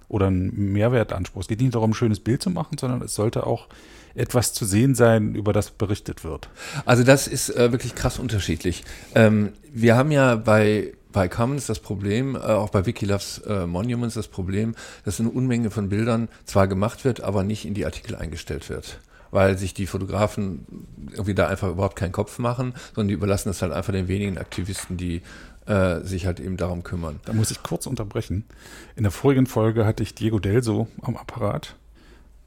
Oder einen Mehrwertanspruch. Es geht nicht darum, ein schönes Bild zu machen, sondern es sollte auch etwas zu sehen sein, über das berichtet wird. Also das ist äh, wirklich krass unterschiedlich. Ähm, wir haben ja bei bei Commons das Problem, äh, auch bei Wikilove's äh, Monuments das Problem, dass eine Unmenge von Bildern zwar gemacht wird, aber nicht in die Artikel eingestellt wird. Weil sich die Fotografen irgendwie da einfach überhaupt keinen Kopf machen, sondern die überlassen das halt einfach den wenigen Aktivisten, die äh, sich halt eben darum kümmern. Da muss ich kurz unterbrechen. In der vorigen Folge hatte ich Diego Delso am Apparat,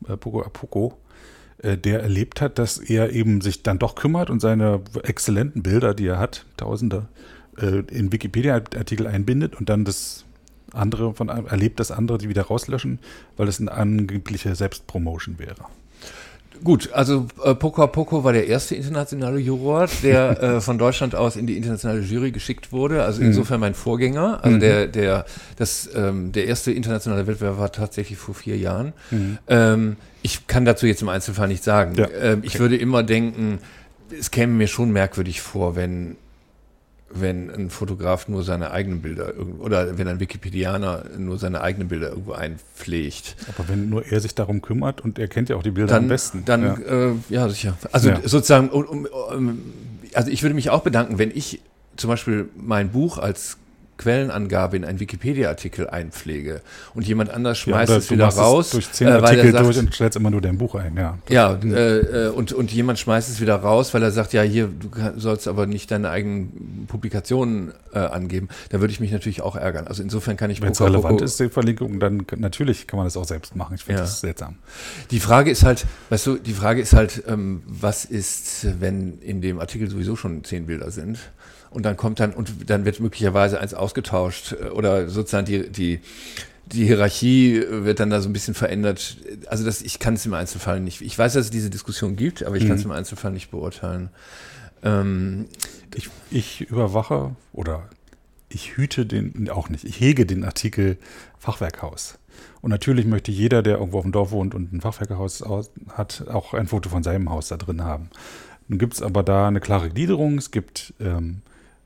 äh, Poco a Poco, der erlebt hat, dass er eben sich dann doch kümmert und seine exzellenten Bilder, die er hat, Tausende, äh, in Wikipedia-Artikel einbindet und dann das andere von erlebt, das andere die wieder rauslöschen, weil es eine angebliche Selbstpromotion wäre. Gut, also äh, Poco a Poco war der erste internationale Juror, der [laughs] äh, von Deutschland aus in die internationale Jury geschickt wurde. Also mhm. insofern mein Vorgänger. Also mhm. der, der, das, ähm, der erste internationale Wettbewerb war tatsächlich vor vier Jahren. Mhm. Ähm, ich kann dazu jetzt im Einzelfall nicht sagen. Ja. Ähm, ich okay. würde immer denken, es käme mir schon merkwürdig vor, wenn wenn ein Fotograf nur seine eigenen Bilder oder wenn ein Wikipedianer nur seine eigenen Bilder irgendwo einpflegt. Aber wenn nur er sich darum kümmert und er kennt ja auch die Bilder dann, am besten. Dann, ja, äh, ja sicher. Also ja. sozusagen, um, um, also ich würde mich auch bedanken, wenn ich zum Beispiel mein Buch als Quellenangabe in einen Wikipedia-Artikel einpflege und jemand anders schmeißt ja, es wieder raus. durch zehn äh, Artikel sagt, durch und stellst immer nur dein Buch ein, ja. Ja, äh, und, und jemand schmeißt es wieder raus, weil er sagt, ja, hier, du sollst aber nicht deine eigenen Publikationen äh, angeben. Da würde ich mich natürlich auch ärgern. Also insofern kann ich Wenn es relevant ist, die Verlinkung, dann natürlich kann man das auch selbst machen. Ich finde ja. das seltsam. Die Frage ist halt, weißt du, die Frage ist halt, ähm, was ist, wenn in dem Artikel sowieso schon zehn Bilder sind? Und dann kommt dann, und dann wird möglicherweise eins ausgetauscht äh, oder sozusagen die, die, die Hierarchie wird dann da so ein bisschen verändert. Also das, ich kann es im Einzelfall nicht. Ich weiß, dass es diese Diskussion gibt, aber ich mhm. kann es im Einzelfall nicht beurteilen. Ähm, ich, ich überwache oder ich hüte den, auch nicht, ich hege den Artikel Fachwerkhaus. Und natürlich möchte jeder, der irgendwo auf dem Dorf wohnt und ein Fachwerkhaus hat, auch ein Foto von seinem Haus da drin haben. Nun gibt es aber da eine klare Gliederung. Es gibt ähm,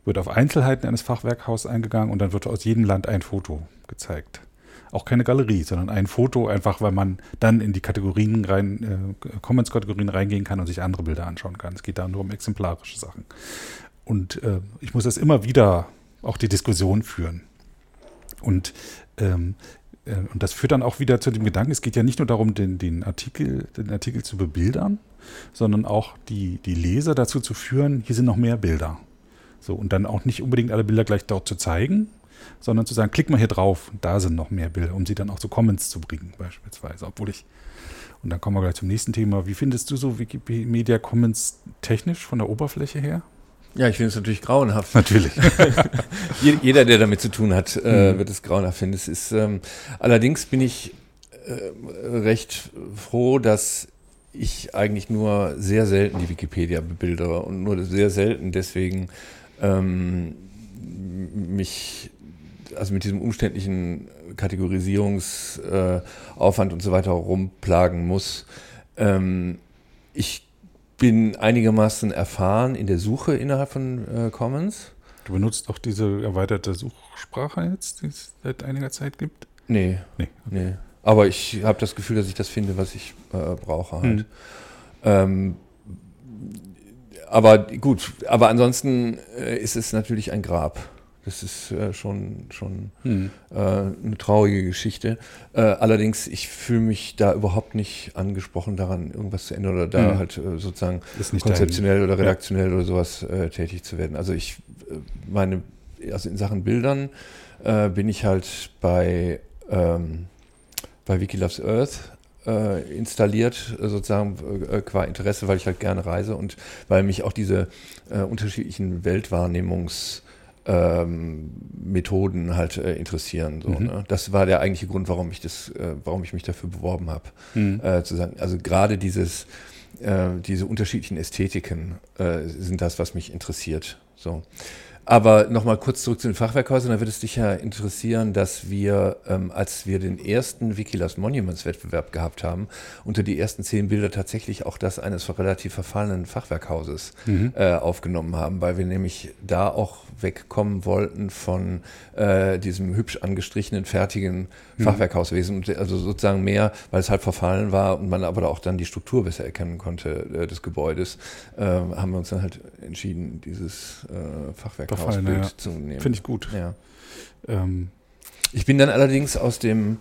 wird auf Einzelheiten eines Fachwerkhauses eingegangen und dann wird aus jedem Land ein Foto gezeigt. Auch keine Galerie, sondern ein Foto, einfach weil man dann in die Kategorien rein, äh, Comments-Kategorien reingehen kann und sich andere Bilder anschauen kann. Es geht da nur um exemplarische Sachen. Und äh, ich muss das immer wieder auch die Diskussion führen. Und, ähm, äh, und das führt dann auch wieder zu dem Gedanken, es geht ja nicht nur darum, den, den, Artikel, den Artikel zu bebildern, sondern auch die, die Leser dazu zu führen, hier sind noch mehr Bilder. So, und dann auch nicht unbedingt alle Bilder gleich dort zu zeigen, sondern zu sagen, klick mal hier drauf, da sind noch mehr Bilder, um sie dann auch zu Comments zu bringen, beispielsweise. Obwohl ich, und dann kommen wir gleich zum nächsten Thema. Wie findest du so Wikipedia Commons technisch von der Oberfläche her? Ja, ich finde es natürlich grauenhaft. [laughs] Natürlich. [laughs] Jeder, der damit zu tun hat, äh, mhm. wird es grauenhaft finden. Es ist, ähm, allerdings bin ich äh, recht froh, dass ich eigentlich nur sehr selten die Wikipedia bebildere und nur sehr selten deswegen ähm, mich also mit diesem umständlichen Kategorisierungsaufwand äh, und so weiter rumplagen muss. Ähm, ich bin einigermaßen erfahren in der Suche innerhalb von äh, Commons. Du benutzt auch diese erweiterte Suchsprache jetzt, die es seit einiger Zeit gibt? Nee. Nee. Okay. nee. Aber ich habe das Gefühl, dass ich das finde, was ich äh, brauche halt. Hm. Ähm, aber gut, aber ansonsten äh, ist es natürlich ein Grab. Das ist äh, schon, schon hm. äh, eine traurige Geschichte. Äh, allerdings, ich fühle mich da überhaupt nicht angesprochen, daran irgendwas zu ändern oder da hm. halt äh, sozusagen konzeptionell dein, oder redaktionell ja. oder sowas äh, tätig zu werden. Also ich meine, also in Sachen Bildern bin ich halt bei, ähm, bei Wiki Loves Earth installiert, äh, sozusagen äh, qua Interesse, weil ich halt gerne reise und weil mich auch diese äh, unterschiedlichen Weltwahrnehmungs- ähm, Methoden halt äh, interessieren. So, mhm. ne? Das war der eigentliche Grund, warum ich das, äh, warum ich mich dafür beworben habe. Mhm. Äh, zu sagen, also gerade dieses, äh, diese unterschiedlichen Ästhetiken äh, sind das, was mich interessiert. So. Aber nochmal kurz zurück zu den Fachwerkhäusern. Da würde es dich ja interessieren, dass wir, ähm, als wir den ersten Wikilas Monuments Wettbewerb gehabt haben, unter die ersten zehn Bilder tatsächlich auch das eines relativ verfallenen Fachwerkhauses mhm. äh, aufgenommen haben, weil wir nämlich da auch wegkommen wollten von äh, diesem hübsch angestrichenen, fertigen. Fachwerkhauswesen. Also sozusagen mehr, weil es halt verfallen war und man aber auch dann die Struktur besser erkennen konnte äh, des Gebäudes, äh, haben wir uns dann halt entschieden, dieses äh, Fachwerk Ausbild ja. zu nehmen. Finde ich gut. Ja. Ähm. Ich bin dann allerdings aus dem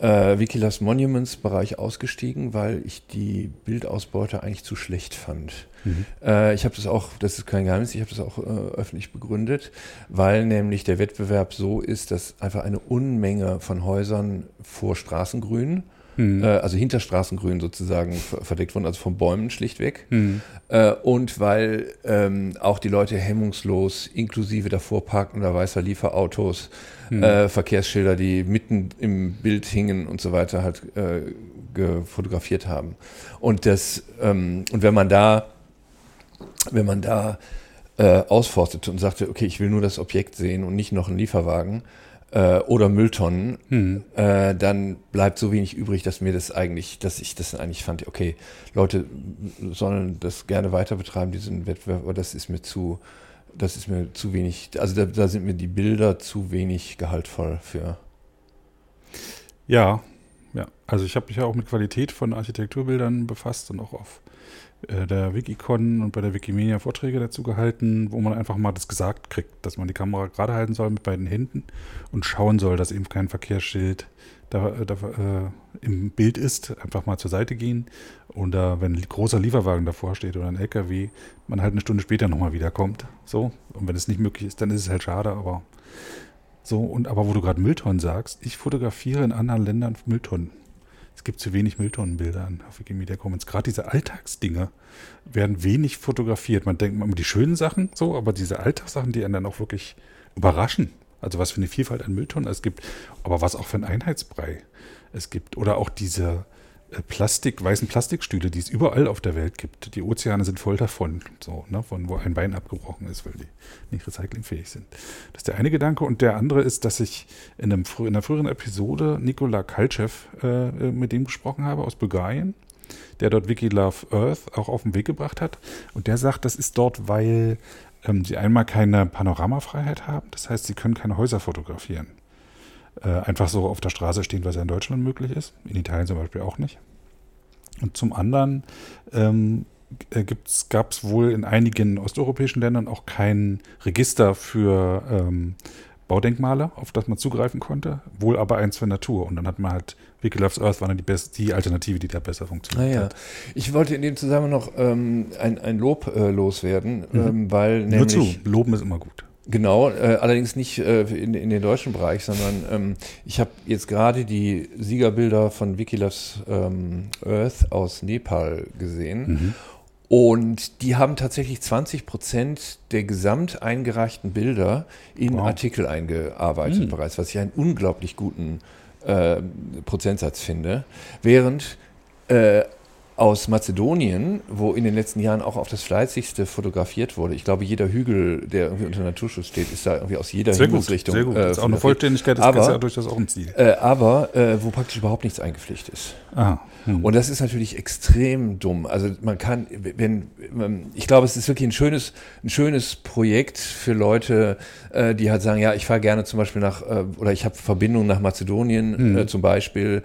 äh, Wikilas Monuments Bereich ausgestiegen, weil ich die Bildausbeute eigentlich zu schlecht fand. Mhm. Äh, ich habe das auch, das ist kein Geheimnis, ich habe das auch äh, öffentlich begründet, weil nämlich der Wettbewerb so ist, dass einfach eine Unmenge von Häusern vor Straßengrün mhm. äh, also hinter Straßengrün sozusagen verdeckt wurden, also von Bäumen schlichtweg. Mhm. Äh, und weil ähm, auch die Leute hemmungslos, inklusive davor parkender weißer Lieferautos, mhm. äh, Verkehrsschilder, die mitten im Bild hingen und so weiter, halt äh, fotografiert haben. Und das, ähm, und wenn man da, wenn man da äh, ausforstete und sagte, okay, ich will nur das Objekt sehen und nicht noch einen Lieferwagen, äh, oder Mülltonnen, hm. äh, dann bleibt so wenig übrig, dass mir das eigentlich, dass ich das eigentlich fand, okay, Leute sollen das gerne weiter betreiben, diesen Wettbewerb, aber das ist mir zu, das ist mir zu wenig, also da, da sind mir die Bilder zu wenig gehaltvoll für. Ja, ja. Also ich habe mich ja auch mit Qualität von Architekturbildern befasst und auch auf der Wikicon und bei der Wikimedia Vorträge dazu gehalten, wo man einfach mal das gesagt kriegt, dass man die Kamera gerade halten soll mit beiden Händen und schauen soll, dass eben kein Verkehrsschild da, da äh, im Bild ist, einfach mal zur Seite gehen. Und äh, wenn ein großer Lieferwagen davor steht oder ein LKW, man halt eine Stunde später nochmal wiederkommt. So. Und wenn es nicht möglich ist, dann ist es halt schade, aber so. Und aber wo du gerade Mülltonnen sagst, ich fotografiere in anderen Ländern Mülltonnen es gibt zu wenig Mülltonnenbilder auf Wikimedia Commons. Gerade diese Alltagsdinge werden wenig fotografiert. Man denkt immer die schönen Sachen so, aber diese Alltagssachen, die einen dann auch wirklich überraschen. Also was für eine Vielfalt an Mülltonnen es gibt, aber was auch für ein Einheitsbrei es gibt. Oder auch diese Plastik, weißen Plastikstühle, die es überall auf der Welt gibt. Die Ozeane sind voll davon, so, ne, von wo ein Bein abgebrochen ist, weil die nicht recyclingfähig sind. Das ist der eine Gedanke. Und der andere ist, dass ich in, einem, in einer früheren Episode Nikola Kalchev äh, äh, mit dem gesprochen habe aus Bulgarien, der dort Wiki Love Earth auch auf den Weg gebracht hat. Und der sagt, das ist dort, weil ähm, sie einmal keine Panoramafreiheit haben. Das heißt, sie können keine Häuser fotografieren äh, einfach so auf der Straße stehen, was ja in Deutschland möglich ist. In Italien zum Beispiel auch nicht. Und zum anderen ähm, äh, gab es wohl in einigen osteuropäischen Ländern auch kein Register für ähm, Baudenkmale, auf das man zugreifen konnte, wohl aber eins für Natur. Und dann hat man halt Wiki Loves Earth war dann die, best, die Alternative, die da besser funktioniert ah, hat. Ich wollte in dem Zusammenhang noch ähm, ein, ein Lob äh, loswerden, mhm. ähm, weil nämlich... Nur zu, loben ist immer gut. Genau, äh, allerdings nicht äh, in, in den deutschen Bereich, sondern ähm, ich habe jetzt gerade die Siegerbilder von Wikiloves ähm, Earth aus Nepal gesehen. Mhm. Und die haben tatsächlich 20 Prozent der gesamt eingereichten Bilder in wow. Artikel eingearbeitet mhm. bereits, was ich einen unglaublich guten äh, Prozentsatz finde. Während äh, aus Mazedonien, wo in den letzten Jahren auch auf das fleißigste fotografiert wurde. Ich glaube, jeder Hügel, der irgendwie unter Naturschutz steht, ist da irgendwie aus jeder sehr Himmelsrichtung. Gut, sehr gut. Äh, das ist auch eine Vollständigkeit des aber, ja durchaus auch ein Ziel. Äh, aber äh, wo praktisch überhaupt nichts eingepflichtet ist. Aha. Hm. Und das ist natürlich extrem dumm. Also man kann, wenn, ich glaube, es ist wirklich ein schönes, ein schönes Projekt für Leute, äh, die halt sagen, ja, ich fahre gerne zum Beispiel nach, äh, oder ich habe Verbindungen nach Mazedonien hm. zum Beispiel,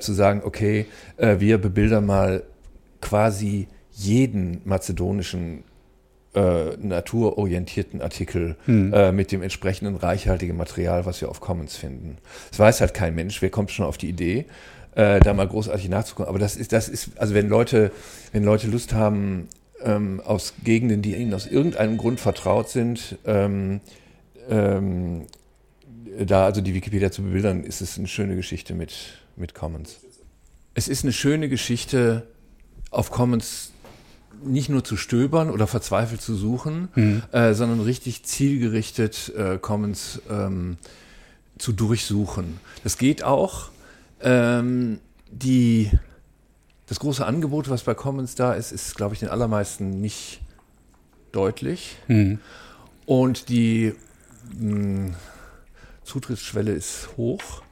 zu sagen, okay, wir bebildern mal quasi jeden mazedonischen äh, naturorientierten Artikel hm. äh, mit dem entsprechenden reichhaltigen Material, was wir auf Commons finden. Das weiß halt kein Mensch. Wer kommt schon auf die Idee, äh, da mal großartig nachzugucken? Aber das ist, das ist, also wenn Leute, wenn Leute Lust haben, ähm, aus Gegenden, die ihnen aus irgendeinem Grund vertraut sind, ähm, ähm, da also die Wikipedia zu bebildern, ist es eine schöne Geschichte mit, mit Commons. Es ist eine schöne Geschichte, auf Commons nicht nur zu stöbern oder verzweifelt zu suchen, mhm. äh, sondern richtig zielgerichtet äh, Commons ähm, zu durchsuchen. Das geht auch. Ähm, die, das große Angebot, was bei Commons da ist, ist, glaube ich, den allermeisten nicht deutlich. Mhm. Und die mh, hm, Zutrittsschwelle ist hoch.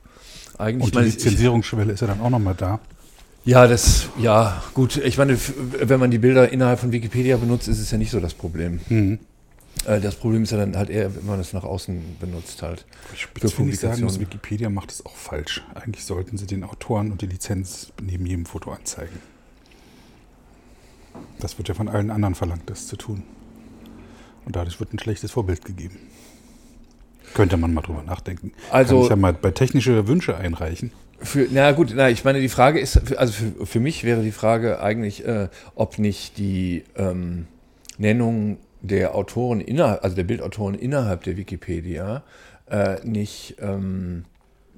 Eigentlich Und die Lizenzierungsschwelle ist ja dann auch nochmal da. Ja, das, ja, gut. Ich meine, wenn man die Bilder innerhalb von Wikipedia benutzt, ist es ja nicht so das Problem. Mhm. Äh, das Problem ist ja dann halt eher, wenn man es nach außen benutzt halt. Ich würde nicht sagen, dass Wikipedia macht es auch falsch. Eigentlich sollten sie den Autoren und die Lizenz neben jedem Foto anzeigen. Das wird ja von allen anderen verlangt, das zu tun. Und dadurch wird ein schlechtes Vorbild gegeben. Könnte man mal drüber nachdenken. Also, Kann ich ja mal bei technische Wünsche einreichen. Für, na gut, na, ich meine, die Frage ist, also für, für mich wäre die Frage eigentlich, äh, ob nicht die ähm, Nennung der Autoren innerhalb, also der Bildautoren innerhalb der Wikipedia äh, nicht ähm,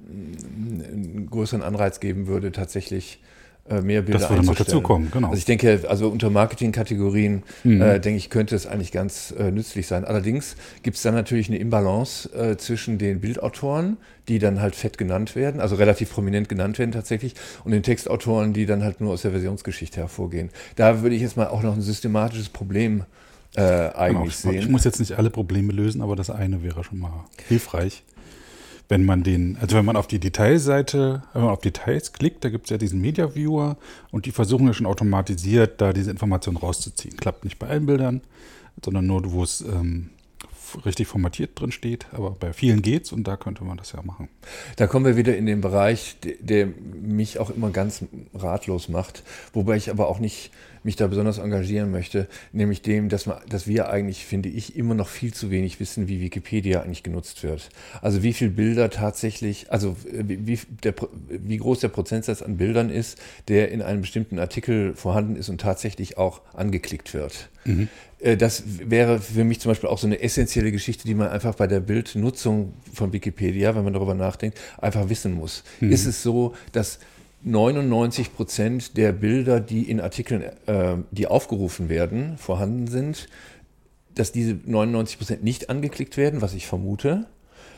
einen größeren Anreiz geben würde, tatsächlich mehr Bilder Das würde noch dazukommen, genau. Also ich denke, also unter Marketingkategorien, mhm. äh, denke ich, könnte es eigentlich ganz äh, nützlich sein. Allerdings gibt es dann natürlich eine Imbalance äh, zwischen den Bildautoren, die dann halt fett genannt werden, also relativ prominent genannt werden tatsächlich, und den Textautoren, die dann halt nur aus der Versionsgeschichte hervorgehen. Da würde ich jetzt mal auch noch ein systematisches Problem äh, eigentlich genau, sehen. Ich muss jetzt nicht alle Probleme lösen, aber das eine wäre schon mal hilfreich wenn man den, also wenn man auf die Detailseite, wenn man auf Details klickt, da gibt es ja diesen Media Viewer und die versuchen ja schon automatisiert, da diese Informationen rauszuziehen. Klappt nicht bei allen Bildern, sondern nur, wo es ähm, richtig formatiert drin steht, aber bei vielen geht's und da könnte man das ja machen. Da kommen wir wieder in den Bereich, der mich auch immer ganz ratlos macht, wobei ich aber auch nicht mich da besonders engagieren möchte, nämlich dem, dass, man, dass wir eigentlich, finde ich, immer noch viel zu wenig wissen, wie Wikipedia eigentlich genutzt wird. Also wie viele Bilder tatsächlich, also wie, der, wie groß der Prozentsatz an Bildern ist, der in einem bestimmten Artikel vorhanden ist und tatsächlich auch angeklickt wird. Mhm. Äh, das wäre für mich zum Beispiel auch so eine essentielle Geschichte, die man einfach bei der Bildnutzung von Wikipedia, wenn man darüber nachdenkt, einfach wissen muss. Mhm. Ist es so, dass 99 Prozent der Bilder, die in Artikeln, äh, die aufgerufen werden, vorhanden sind, dass diese 99 Prozent nicht angeklickt werden, was ich vermute.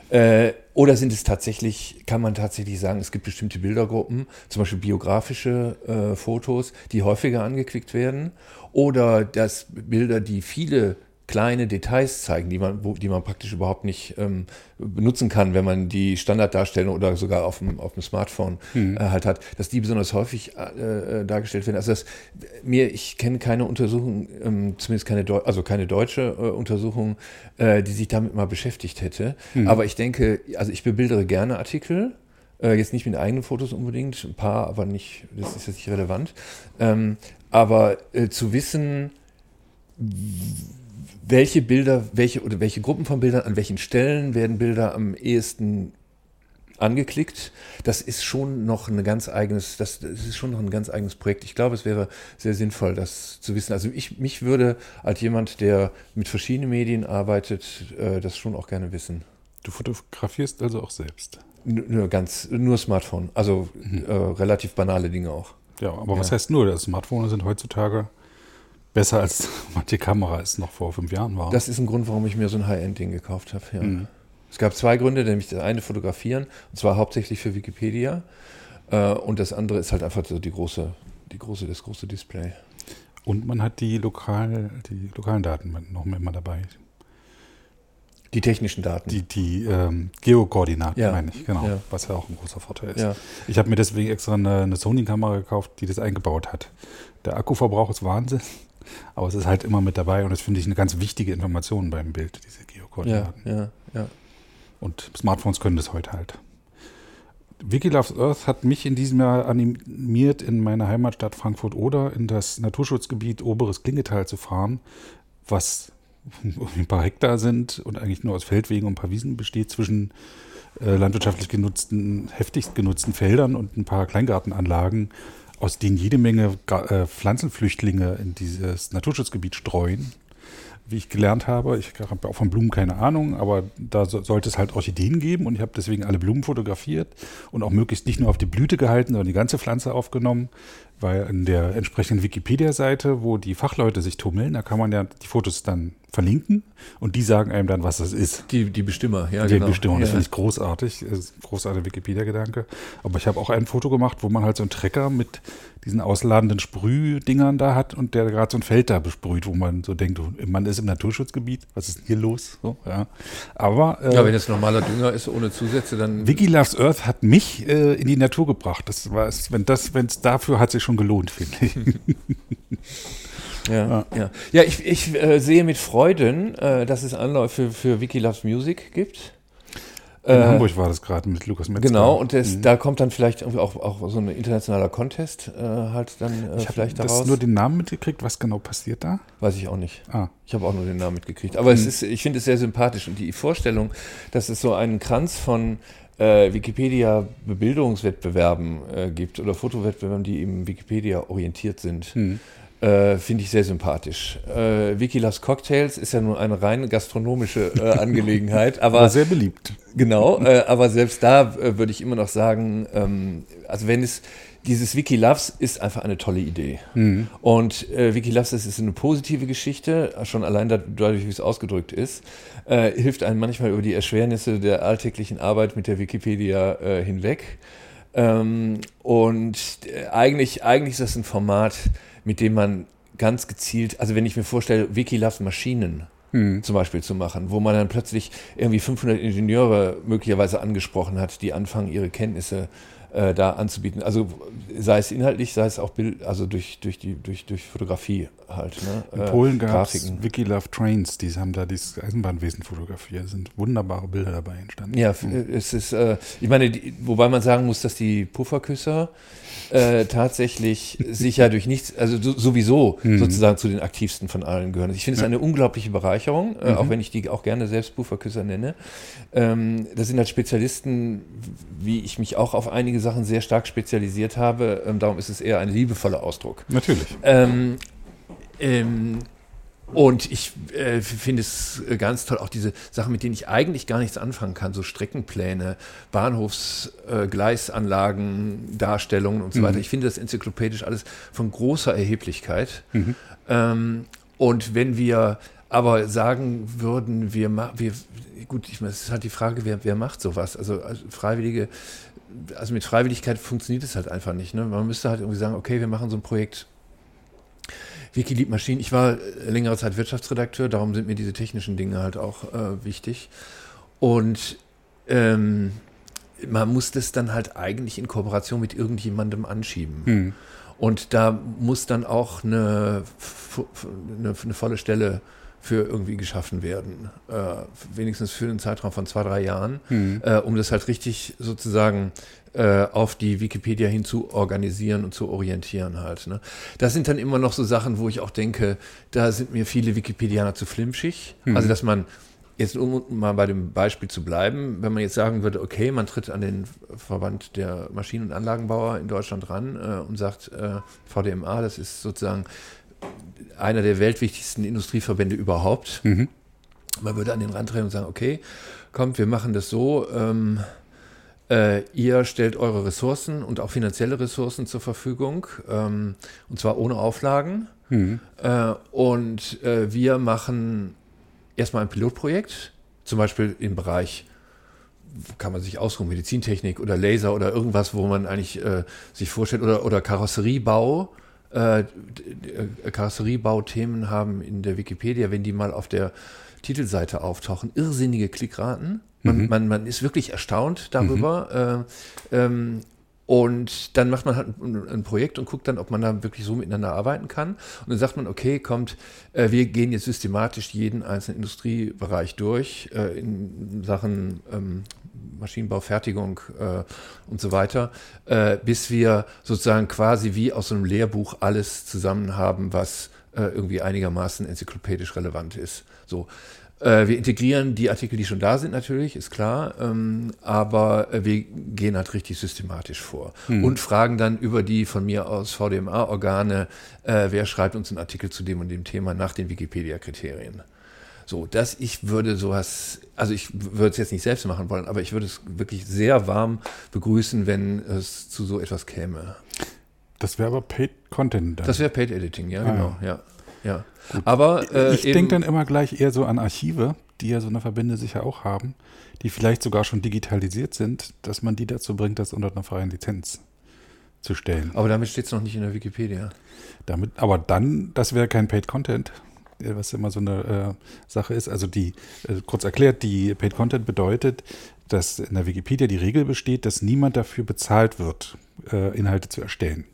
Äh, oder sind es tatsächlich, kann man tatsächlich sagen, es gibt bestimmte Bildergruppen, zum Beispiel biografische äh, Fotos, die häufiger angeklickt werden. Oder dass Bilder, die viele kleine Details zeigen, die man, wo, die man praktisch überhaupt nicht ähm, benutzen kann, wenn man die Standarddarstellung oder sogar auf dem, auf dem Smartphone mhm. äh, halt hat, dass die besonders häufig äh, äh, dargestellt werden. Also das, mir, ich kenne keine Untersuchung, ähm, zumindest keine, Deu also keine deutsche äh, Untersuchung, äh, die sich damit mal beschäftigt hätte. Mhm. Aber ich denke, also ich bebildere gerne Artikel. Äh, jetzt nicht mit eigenen Fotos unbedingt, ein paar, aber nicht, das ist jetzt nicht relevant. Ähm, aber zu wissen, welche Bilder, welche oder welche Gruppen von Bildern, an welchen Stellen werden Bilder am ehesten angeklickt. Das ist schon noch ein ganz eigenes, das, das, ist schon noch ein ganz eigenes Projekt. Ich glaube, es wäre sehr sinnvoll, das zu wissen. Also ich, mich würde als jemand, der mit verschiedenen Medien arbeitet, äh, das schon auch gerne wissen. Du fotografierst also auch selbst? Nur ganz, nur Smartphone. Also mhm. äh, relativ banale Dinge auch. Ja, aber ja. was heißt nur? Das Smartphone sind heutzutage Besser als [laughs] manche Kamera es noch vor fünf Jahren war. Das ist ein Grund, warum ich mir so ein High-End-Ding gekauft habe. Ja. Mhm. Es gab zwei Gründe, nämlich das eine fotografieren, und zwar hauptsächlich für Wikipedia. Äh, und das andere ist halt einfach so die große, die große, das große Display. Und man hat die, lokal, die lokalen Daten noch immer dabei. Die technischen Daten. Die, die ähm, Geokoordinaten, ja. meine ich, genau. Ja. Was ja auch ein großer Vorteil ist. Ja. Ich habe mir deswegen extra eine, eine Sony-Kamera gekauft, die das eingebaut hat. Der Akkuverbrauch ist Wahnsinn. Aber es ist halt immer mit dabei und das finde ich eine ganz wichtige Information beim Bild, diese Geokoordinaten. Ja, ja, ja. Und Smartphones können das heute halt. Wiki Loves Earth hat mich in diesem Jahr animiert, in meine Heimatstadt Frankfurt-Oder in das Naturschutzgebiet Oberes Klingetal zu fahren, was [laughs] ein paar Hektar sind und eigentlich nur aus Feldwegen und ein paar Wiesen besteht zwischen äh, landwirtschaftlich genutzten, heftigst genutzten Feldern und ein paar Kleingartenanlagen aus denen jede Menge äh, Pflanzenflüchtlinge in dieses Naturschutzgebiet streuen. Wie ich gelernt habe, ich habe auch von Blumen keine Ahnung, aber da so, sollte es halt Orchideen geben und ich habe deswegen alle Blumen fotografiert und auch möglichst nicht nur auf die Blüte gehalten, sondern die ganze Pflanze aufgenommen, weil in der entsprechenden Wikipedia-Seite, wo die Fachleute sich tummeln, da kann man ja die Fotos dann verlinken und die sagen einem dann, was das ist. Die, die Bestimmer, ja. Die genau. Bestimmer, das ja. finde ich großartig. Das ist ein großartiger Wikipedia-Gedanke. Aber ich habe auch ein Foto gemacht, wo man halt so einen Trecker mit diesen ausladenden Sprühdingern da hat und der gerade so ein Feld da besprüht, wo man so denkt, man ist im Naturschutzgebiet, was ist denn hier los? So, ja. Aber äh, ja, wenn es normaler Dünger ist ohne Zusätze, dann. Wiki Loves Earth hat mich äh, in die Natur gebracht. Das war wenn das, wenn es dafür hat sich schon gelohnt, finde ich. [laughs] Ja, ja. ja. ja ich, ich äh, sehe mit Freuden, äh, dass es Anläufe für Wiki Loves Music gibt. In äh, Hamburg war das gerade mit Lukas Metzger. Genau, und das, mhm. da kommt dann vielleicht auch, auch so ein internationaler Contest äh, halt dann äh, ich vielleicht daraus. Hast du nur den Namen mitgekriegt? Was genau passiert da? Weiß ich auch nicht. Ah. Ich habe auch nur den Namen mitgekriegt. Aber mhm. es ist, ich finde es sehr sympathisch und die Vorstellung, dass es so einen Kranz von äh, Wikipedia-Bebildungswettbewerben äh, gibt oder Fotowettbewerben, die eben Wikipedia orientiert sind. Mhm. Äh, Finde ich sehr sympathisch. Äh, Wikilas Cocktails ist ja nur eine rein gastronomische äh, [laughs] Angelegenheit, aber, aber, sehr beliebt. Genau, äh, aber selbst da äh, würde ich immer noch sagen, ähm, also wenn es dieses Wiki Loves ist einfach eine tolle Idee. Mhm. Und äh, Wiki Loves ist eine positive Geschichte, schon allein dadurch, wie es ausgedrückt ist, äh, hilft einem manchmal über die Erschwernisse der alltäglichen Arbeit mit der Wikipedia äh, hinweg. Ähm, und äh, eigentlich, eigentlich ist das ein Format, mit dem man ganz gezielt, also wenn ich mir vorstelle, Wiki loves Maschinen hm. zum Beispiel zu machen, wo man dann plötzlich irgendwie 500 Ingenieure möglicherweise angesprochen hat, die anfangen, ihre Kenntnisse äh, da anzubieten. Also sei es inhaltlich, sei es auch Bild, also durch, durch, die, durch, durch Fotografie halt. Ne? In Polen äh, gab es Wiki Love Trains, die haben da dieses Eisenbahnwesen fotografiert. Es sind wunderbare Bilder dabei entstanden. Ja, mhm. es ist, äh, ich meine, die, wobei man sagen muss, dass die Pufferküsser äh, tatsächlich sich ja durch nichts, also sowieso mhm. sozusagen zu den aktivsten von allen gehören. Ich finde es ja. eine unglaubliche Bereicherung, äh, mhm. auch wenn ich die auch gerne selbst Pufferküsser nenne. Ähm, das sind halt Spezialisten, wie ich mich auch auf einige Sachen sehr stark spezialisiert habe. Ähm, darum ist es eher ein liebevoller Ausdruck. Natürlich. Ähm, ähm, und ich äh, finde es ganz toll, auch diese Sachen, mit denen ich eigentlich gar nichts anfangen kann, so Streckenpläne, Bahnhofsgleisanlagen, äh, Darstellungen und so mhm. weiter. Ich finde das enzyklopädisch alles von großer Erheblichkeit. Mhm. Ähm, und wenn wir aber sagen würden, wir, wir gut, ich meine, es ist halt die Frage, wer, wer macht sowas? Also, also Freiwillige, also mit Freiwilligkeit funktioniert es halt einfach nicht. Ne? Man müsste halt irgendwie sagen, okay, wir machen so ein Projekt Wiki Maschinen. Ich war längere Zeit Wirtschaftsredakteur, darum sind mir diese technischen Dinge halt auch äh, wichtig. Und ähm, man muss das dann halt eigentlich in Kooperation mit irgendjemandem anschieben. Mhm. Und da muss dann auch eine, eine, eine, volle Stelle für irgendwie geschaffen werden. Äh, wenigstens für einen Zeitraum von zwei, drei Jahren, mhm. äh, um das halt richtig sozusagen äh, auf die Wikipedia hin zu organisieren und zu orientieren halt. Ne? Das sind dann immer noch so Sachen, wo ich auch denke, da sind mir viele Wikipedianer zu flimschig. Mhm. Also, dass man jetzt, um mal bei dem Beispiel zu bleiben, wenn man jetzt sagen würde, okay, man tritt an den Verband der Maschinen- und Anlagenbauer in Deutschland ran äh, und sagt, äh, VDMA, das ist sozusagen einer der weltwichtigsten Industrieverbände überhaupt. Mhm. Man würde an den Rand treten und sagen, okay, kommt, wir machen das so, ähm, äh, ihr stellt eure Ressourcen und auch finanzielle Ressourcen zur Verfügung, ähm, und zwar ohne Auflagen. Mhm. Äh, und äh, wir machen erstmal ein Pilotprojekt, zum Beispiel im Bereich kann man sich ausruhen, Medizintechnik oder Laser oder irgendwas, wo man eigentlich äh, sich vorstellt, oder, oder Karosseriebau. Äh, Karosseriebauthemen haben in der Wikipedia, wenn die mal auf der Titelseite auftauchen, irrsinnige Klickraten. Man, mhm. man, man ist wirklich erstaunt darüber. Mhm. Äh, ähm, und dann macht man halt ein, Projekt und guckt dann, ob man da wirklich so miteinander arbeiten kann. Und dann sagt man, okay, kommt, äh, wir gehen jetzt systematisch jeden einzelnen Industriebereich durch äh, in Sachen ähm, Maschinenbau, Fertigung äh, und so weiter, bis wir sozusagen quasi wie aus einem Lehrbuch alles zusammen haben, was irgendwie einigermaßen enzyklopädisch relevant ist. So. Äh, wir integrieren die Artikel, die schon da sind, natürlich, ist klar, ähm, aber äh, wir gehen halt richtig systematisch vor hm. und fragen dann über die von mir aus VDMA-Organe, äh, wer schreibt uns einen Artikel zu dem und dem Thema nach den Wikipedia-Kriterien. So, dass ich würde sowas, also ich würde es jetzt nicht selbst machen wollen, aber ich würde es wirklich sehr warm begrüßen, wenn es zu so etwas käme. Das wäre aber Paid Content. Dann. Das wäre Paid Editing, ja, ah, genau, ja. ja. Aber äh, ich denke dann immer gleich eher so an Archive, die ja so eine Verbinde sicher auch haben, die vielleicht sogar schon digitalisiert sind, dass man die dazu bringt, das unter einer freien Lizenz zu stellen. Aber damit steht es noch nicht in der Wikipedia. Damit, aber dann, das wäre kein Paid Content, was immer so eine äh, Sache ist. Also die, äh, kurz erklärt, die Paid Content bedeutet, dass in der Wikipedia die Regel besteht, dass niemand dafür bezahlt wird, äh, Inhalte zu erstellen,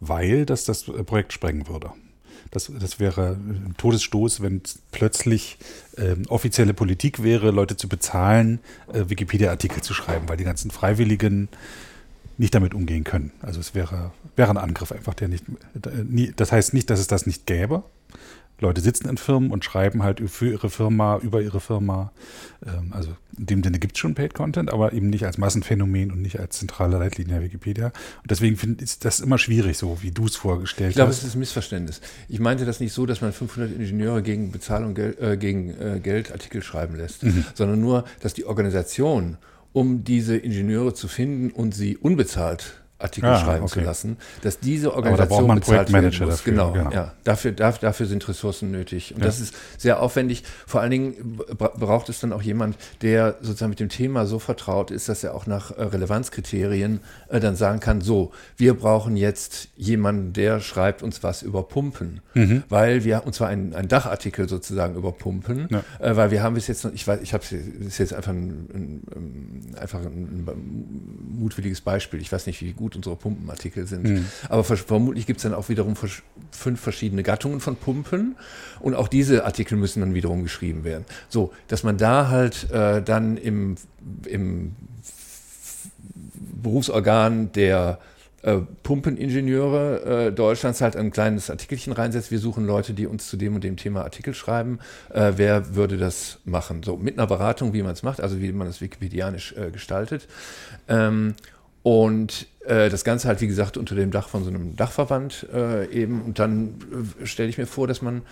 weil das das Projekt sprengen würde. Das, das wäre ein Todesstoß, wenn plötzlich ähm, offizielle Politik wäre, Leute zu bezahlen, äh, Wikipedia-Artikel zu schreiben, weil die ganzen Freiwilligen nicht damit umgehen können. Also es wäre, wäre ein Angriff einfach, der nicht, das heißt nicht, dass es das nicht gäbe, Leute sitzen in Firmen und schreiben halt für ihre Firma, über ihre Firma. Ähm, also in dem Sinne gibt es schon Paid Content, aber eben nicht als Massenphänomen und nicht als zentrale Leitlinie der Wikipedia. Und deswegen finde ich das immer schwierig, so wie du es vorgestellt ich glaube, hast. Ich glaube, es ist ein Missverständnis. Ich meinte das nicht so, dass man 500 Ingenieure gegen Bezahlung, äh, gegen äh, Geld Artikel schreiben lässt, mhm. sondern nur, dass die Organisation, um diese Ingenieure zu finden und sie unbezahlt Artikel ah, schreiben okay. zu lassen, dass diese Organisation da bezahlt werden muss. Dafür, genau, genau. Ja, dafür, dafür, dafür sind Ressourcen nötig. Und ja. das ist sehr aufwendig. Vor allen Dingen braucht es dann auch jemand, der sozusagen mit dem Thema so vertraut ist, dass er auch nach äh, Relevanzkriterien äh, dann sagen kann, so, wir brauchen jetzt jemanden, der schreibt uns was über Pumpen. Mhm. Weil wir, und zwar ein, ein Dachartikel sozusagen über Pumpen, ja. äh, weil wir haben bis jetzt noch, ich weiß, ich habe es jetzt einfach ein, ein, einfach ein, mutwilliges Beispiel. Ich weiß nicht, wie gut gut unsere Pumpenartikel sind. Mhm. Aber vermutlich gibt es dann auch wiederum fünf verschiedene Gattungen von Pumpen und auch diese Artikel müssen dann wiederum geschrieben werden. So, dass man da halt äh, dann im, im Berufsorgan der äh, Pumpeningenieure äh, Deutschlands halt ein kleines Artikelchen reinsetzt. Wir suchen Leute, die uns zu dem und dem Thema Artikel schreiben. Äh, wer würde das machen? So mit einer Beratung, wie man es macht, also wie man das wikipedianisch äh, gestaltet. Ähm, und äh, das Ganze halt, wie gesagt, unter dem Dach von so einem Dachverband eben. Und dann stelle ich mir vor, dass man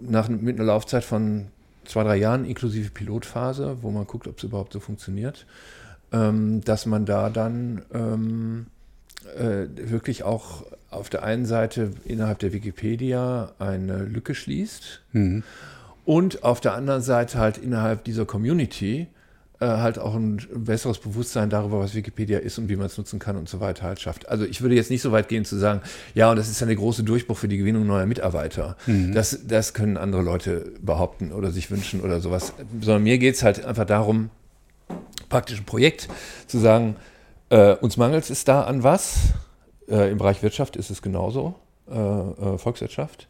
nach, mit einer Laufzeit von zwei, drei Jahren inklusive Pilotphase, wo man guckt, ob es überhaupt so funktioniert, ähm, dass man da dann ähm, äh, wirklich auch auf der einen Seite innerhalb der Wikipedia eine Lücke schließt mhm. und auf der anderen Seite halt innerhalb dieser Community äh, halt auch ein besseres Bewusstsein darüber, was Wikipedia ist und wie man es nutzen kann und so weiter halt schafft. Also ich würde jetzt nicht so weit gehen zu sagen, ja, und das ist ja der große Durchbruch für die Gewinnung neuer Mitarbeiter. Mhm. Das, das können andere Leute behaupten oder sich wünschen oder sowas. Sondern mir geht es halt einfach darum, praktisch ein Projekt zu sagen, äh, uns mangelt es da an was. Äh, Im Bereich Wirtschaft ist es genauso, äh, äh Volkswirtschaft.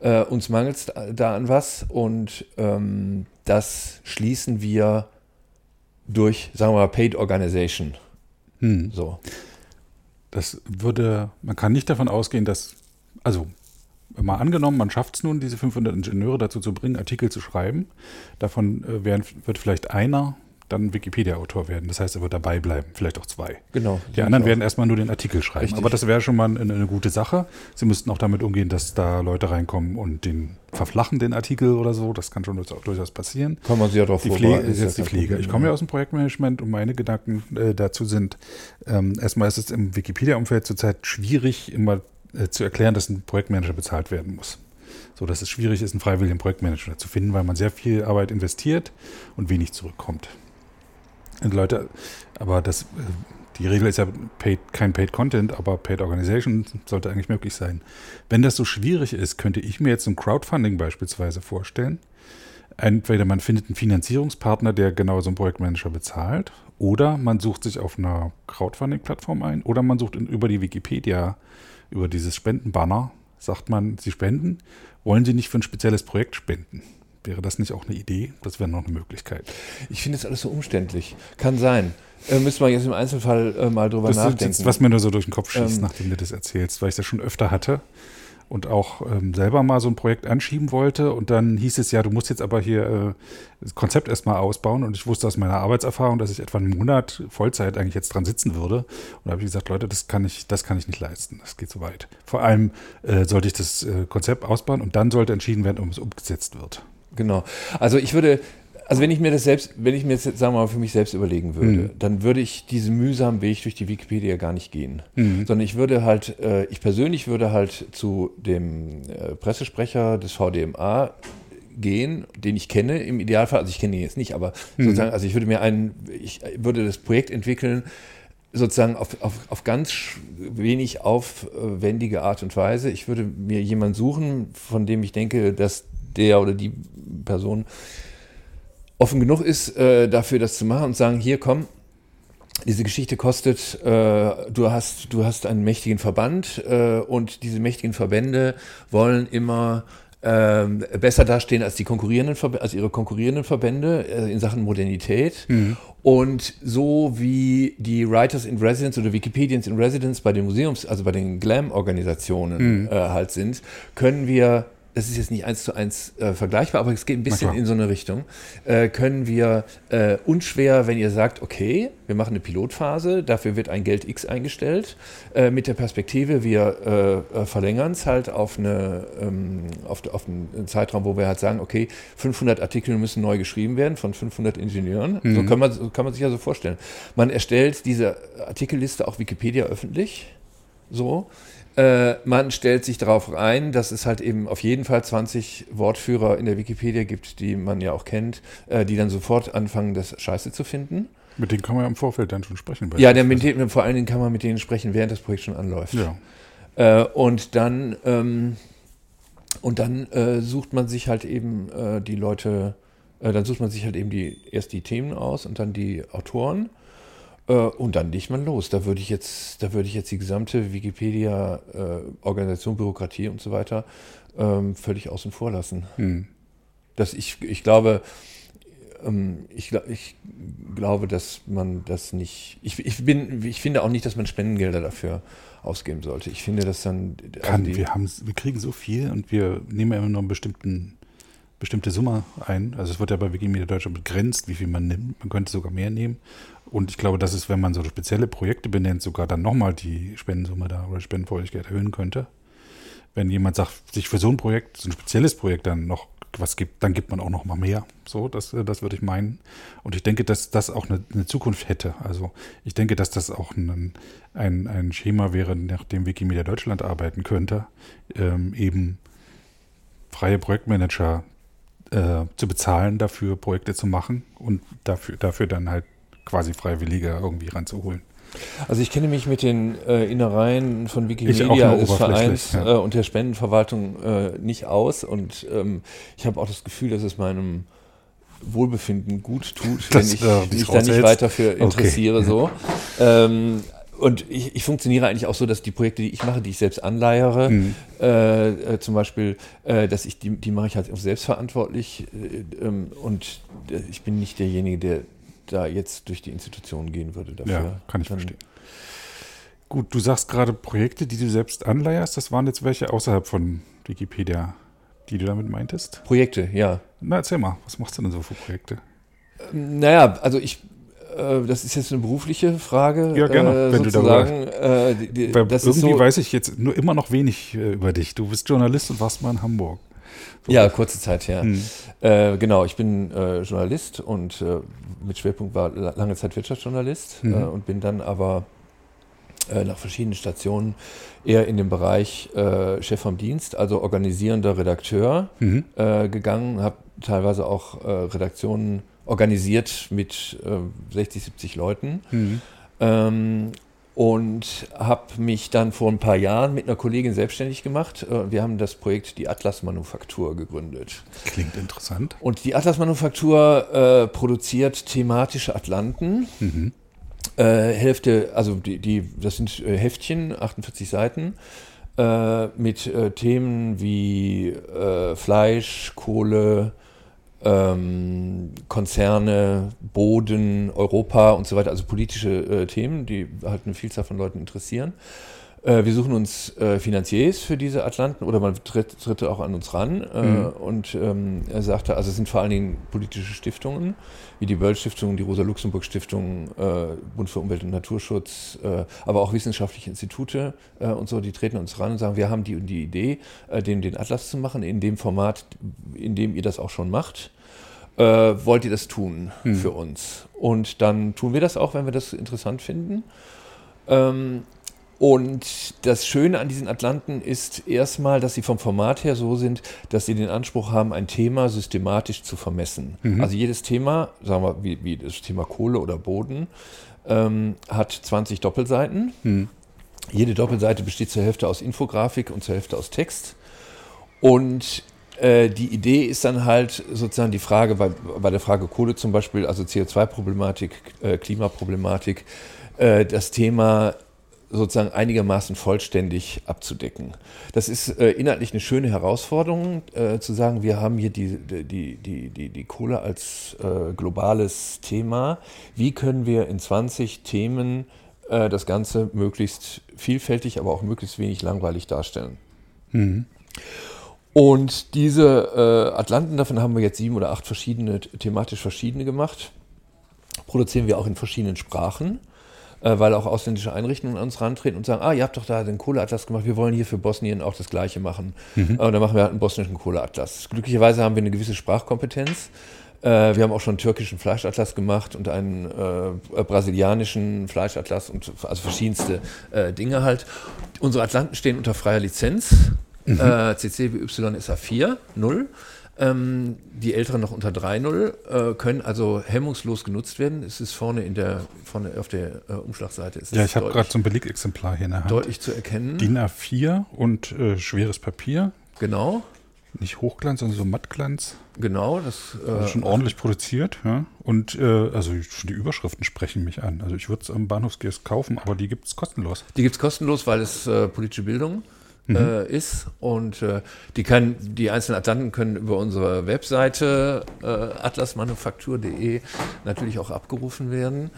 Äh, uns mangelt es da an was und ähm, das schließen wir durch, sagen wir mal, Paid Organization. Hm. So. Das würde, man kann nicht davon ausgehen, dass, also mal angenommen, man schafft es nun, diese 500 Ingenieure dazu zu bringen, Artikel zu schreiben. Davon äh, werden, wird vielleicht einer dann Wikipedia-Autor werden. Das heißt, er wird dabei bleiben, vielleicht auch zwei. Genau. Die anderen werden erstmal nur den Artikel schreiben. Richtig. Aber das wäre schon mal eine, eine, gute Sache. Sie müssten auch damit umgehen, dass da Leute reinkommen und den verflachen, den Artikel oder so. Das kann schon durchaus passieren. Kann man sich ja darauf Pflege ist jetzt die Pflege. Ich komme ja aus dem Projektmanagement und meine Gedanken äh, dazu sind, ähm, erstmal ist es im Wikipedia-Umfeld zurzeit schwierig, immer äh, zu erklären, dass ein Projektmanager bezahlt werden muss so dass es schwierig ist, einen freiwilligen Projektmanager zu finden, weil man sehr viel Arbeit investiert und wenig zurückkommt. Leute, aber das, äh, die Regel ist ja paid, kein Paid Content, aber Paid Organization sollte eigentlich möglich sein. Wenn das so schwierig ist, könnte ich mir jetzt ein Crowdfunding beispielsweise vorstellen. Entweder man findet einen Finanzierungspartner, der genau so einen Projektmanager bezahlt, oder man sucht sich auf einer Crowdfunding-Plattform ein, oder man sucht in, über die Wikipedia, über dieses Spendenbanner, sagt man, Sie spenden, wollen Sie nicht für ein spezielles Projekt spenden? Wäre das nicht auch eine Idee? Das wäre noch eine Möglichkeit. Ich finde es alles so umständlich. Kann sein. Äh, müssen wir jetzt im Einzelfall äh, mal drüber das nachdenken. Ist, was mir nur so durch den Kopf schießt, ähm, nachdem du das erzählst, weil ich das schon öfter hatte und auch ähm, selber mal so ein Projekt anschieben wollte. Und dann hieß es ja, du musst jetzt aber hier äh, das Konzept erstmal ausbauen. Und ich wusste aus meiner Arbeitserfahrung, dass ich etwa einen Monat Vollzeit eigentlich jetzt dran sitzen würde. Und da habe ich gesagt, Leute, das kann ich, das kann ich nicht leisten. Das geht so weit. Vor allem äh, sollte ich das äh, Konzept ausbauen und dann sollte entschieden werden, ob es umgesetzt wird. Genau. Also ich würde Also wenn ich mir das selbst, wenn ich mir jetzt, sagen wir mal, für mich selbst überlegen würde, mhm. dann würde ich diesen mühsamen Weg durch die Wikipedia gar nicht gehen. Mhm. Sondern ich würde halt, äh, ich persönlich würde halt zu dem äh, Pressesprecher des VDMA gehen, den ich kenne im Idealfall, also ich kenne ihn jetzt nicht, aber mhm. sozusagen, also ich würde mir einen, ich würde das Projekt entwickeln, sozusagen auf, auf, auf ganz wenig aufwendige Art und Weise. Ich würde mir jemanden suchen, von dem ich denke, dass der oder die Person offen genug ist, äh, dafür das zu machen und sagen, hier komm, diese Geschichte kostet, äh, du, hast, du hast einen mächtigen Verband äh, und diese mächtigen Verbände wollen immer ähm, besser dastehen als die konkurrierenden als ihre konkurrierenden Verbände äh, in Sachen Modernität. Mhm. Und so wie die Writers in Residence oder Wikipedians in Residence bei den Museums, also bei den Glam-Organisationen mhm. äh, halt sind, können wir das ist jetzt nicht eins zu eins äh, vergleichbar, aber es geht ein bisschen in so eine Richtung, äh, können wir äh, unschwer, wenn ihr sagt, okay, wir machen eine Pilotphase, dafür wird ein Geld X eingestellt, äh, mit der Perspektive, wir äh, äh, verlängern es halt auf, eine, ähm, auf, auf, einen Zeitraum, wo wir halt sagen, okay, 500 Artikel müssen neu geschrieben werden von 500 Ingenieuren. Mhm. So, kann man, so kann man sich ja so vorstellen. Man erstellt diese Artikelliste auch Wikipedia öffentlich, so. Äh, man stellt sich darauf ein, dass es halt eben auf jeden Fall 20 Wortführer in der Wikipedia gibt, die man ja auch kennt, äh, die dann sofort anfangen, das Scheiße zu finden. Mit denen kann man ja im Vorfeld dann schon sprechen. Ja, der, mit denen, vor allen Dingen kann man mit denen sprechen, während das Projekt schon anläuft. Ja. Äh, und dann, ähm, und dann äh, sucht man sich halt eben äh, die Leute, äh, dann sucht man sich halt eben die, erst die Themen aus und dann die Autoren und dann legt man los. Da würde ich jetzt, da würde ich jetzt die gesamte Wikipedia, äh, Organisation, Bürokratie und so weiter ähm, völlig außen vor lassen. Hm. Das ich, ich glaube, ähm, ich, ich, glaube, dass man das nicht. Ich, ich, bin, ich finde auch nicht, dass man Spendengelder dafür ausgeben sollte. Ich finde, dass dann. Also Kann, die, wir, haben, wir kriegen so viel und wir nehmen ja immer noch einen bestimmten bestimmte Summe ein. Also es wird ja bei Wikimedia Deutschland begrenzt, wie viel man nimmt. Man könnte sogar mehr nehmen. Und ich glaube, dass es, wenn man so spezielle Projekte benennt, sogar dann nochmal die Spendensumme da oder Spendenfreudigkeit erhöhen könnte. Wenn jemand sagt, sich für so ein Projekt, so ein spezielles Projekt dann noch was gibt, dann gibt man auch noch mal mehr. So, das, das würde ich meinen. Und ich denke, dass das auch eine, eine Zukunft hätte. Also ich denke, dass das auch ein, ein, ein Schema wäre, nach dem Wikimedia Deutschland arbeiten könnte, ähm, eben freie Projektmanager äh, zu bezahlen, dafür Projekte zu machen und dafür, dafür dann halt quasi Freiwillige irgendwie ranzuholen. Also ich kenne mich mit den äh, Innereien von Wikimedia des Vereins ja. äh, und der Spendenverwaltung äh, nicht aus und ähm, ich habe auch das Gefühl, dass es meinem Wohlbefinden gut tut, [laughs] das, wenn ich äh, mich da nicht weiter für interessiere. Okay. So. Ähm, und ich, ich, funktioniere eigentlich auch so, dass die Projekte, die ich mache, die ich selbst anleiere, mhm. äh, äh, zum Beispiel, äh, dass ich die, die mache ich halt auch selbstverantwortlich äh, ähm, und äh, ich bin nicht derjenige, der da jetzt durch die Institution gehen würde dafür. Ja, kann ich Dann, verstehen. Gut, du sagst gerade Projekte, die du selbst anleierst. Das waren jetzt welche außerhalb von Wikipedia, die du damit meintest? Projekte, ja. Na, erzähl mal, was machst du denn so für Projekte? Naja, also ich äh, das ist jetzt eine berufliche Frage. Ja, gerne, äh, wenn sozusagen. du darüber. Äh, die, die, irgendwie so weiß ich jetzt nur immer noch wenig äh, über dich. Du bist Journalist und warst mal in Hamburg. So. Ja, kurze Zeit her. Hm. Äh, genau, ich bin äh, Journalist und mit Schwerpunkt war lange Zeit Wirtschaftsjournalist mhm. und bin dann aber nach verschiedenen Stationen eher in den Bereich Chef vom Dienst, also organisierender Redakteur mhm. gegangen, habe teilweise auch Redaktionen organisiert mit äh, 60, 70 Leuten. Mhm. Ähm, und habe mich dann vor ein paar Jahren mit einer Kollegin selbstständig gemacht. Äh, wir haben das Projekt die Atlas Manufaktur gegründet. Klingt interessant. Und die Atlas Manufaktur äh, produziert thematische Atlanten. Mhm. Äh, Hälfte, also die, die, das sind äh, Heftchen, 48 Seiten, äh, mit äh, Themen wie Fleisch, Kohle, ähm, Konzerne, Boden, Europa und so weiter, also politische äh, Themen, die halt eine Vielzahl von Leuten interessieren. Äh, wir suchen uns äh, Finanziers für diese Atlanten oder man tritt, tritt auch an uns ran. Äh, mhm. Und ähm, er sagte, also es sind vor allen Dingen politische Stiftungen, wie die World Stiftung, die Rosa-Luxemburg-Stiftung, äh, Bund für Umwelt und Naturschutz, äh, aber auch wissenschaftliche Institute und so, die treten uns ran und sagen, wir haben die und die Idee, den, den Atlas zu machen in dem Format, in dem ihr das auch schon macht. Äh, wollt ihr das tun hm. für uns? Und dann tun wir das auch, wenn wir das interessant finden. Ähm, und das Schöne an diesen Atlanten ist erstmal, dass sie vom Format her so sind, dass sie den Anspruch haben, ein Thema systematisch zu vermessen. Mhm. Also jedes Thema, sagen wir wie, wie das Thema Kohle oder Boden, ähm, hat 20 Doppelseiten. Mhm. Jede Doppelseite besteht zur Hälfte aus Infografik und zur Hälfte aus Text. Und äh, die Idee ist dann halt sozusagen die Frage, bei, bei der Frage Kohle zum Beispiel, also CO2-Problematik, äh, Klimaproblematik, äh, das Thema sozusagen einigermaßen vollständig abzudecken. Das ist äh, inhaltlich eine schöne Herausforderung, äh, zu sagen, wir haben hier die, die, die, die, die Kohle als äh, globales Thema. Wie können wir in 20 Themen äh, das Ganze möglichst vielfältig, aber auch möglichst wenig langweilig darstellen? Mhm. Und diese äh, Atlanten, davon haben wir jetzt sieben oder acht verschiedene, thematisch verschiedene gemacht. Produzieren wir auch in verschiedenen Sprachen äh, weil auch ausländische Einrichtungen an uns rantreten und sagen, ah, ihr habt doch da den Kohleatlas gemacht, wir wollen hier für Bosnien auch das Gleiche machen. Mhm. Äh, und dann machen wir halt einen bosnischen Kohleatlas. Glücklicherweise haben wir eine gewisse Sprachkompetenz. Äh, wir haben auch schon einen türkischen Fleischatlas gemacht und einen äh, brasilianischen Fleischatlas und also verschiedenste äh, Dinge halt. Unsere Atlanten stehen unter freier Lizenz. Mhm. Äh, CCBY SA4, 0. Ähm, die älteren noch unter 3.0 äh, können also hemmungslos genutzt werden. Es ist vorne in der vorne auf der äh, Umschlagseite. Ja, ich habe gerade so ein Belegexemplar hier in der Hand. Deutlich zu erkennen. DIN A4 und äh, schweres Papier. Genau. Nicht Hochglanz, sondern so Mattglanz. Genau, das also schon ordentlich produziert. Ja? Und äh, also schon die Überschriften sprechen mich an. Also ich würde es am Bahnhofskiosk kaufen, aber die gibt es kostenlos. Die gibt es kostenlos, weil es äh, politische Bildung ist mhm. äh, ist. Und äh, die, kann, die einzelnen Atlanten können über unsere Webseite äh, atlasmanufaktur.de natürlich auch abgerufen werden.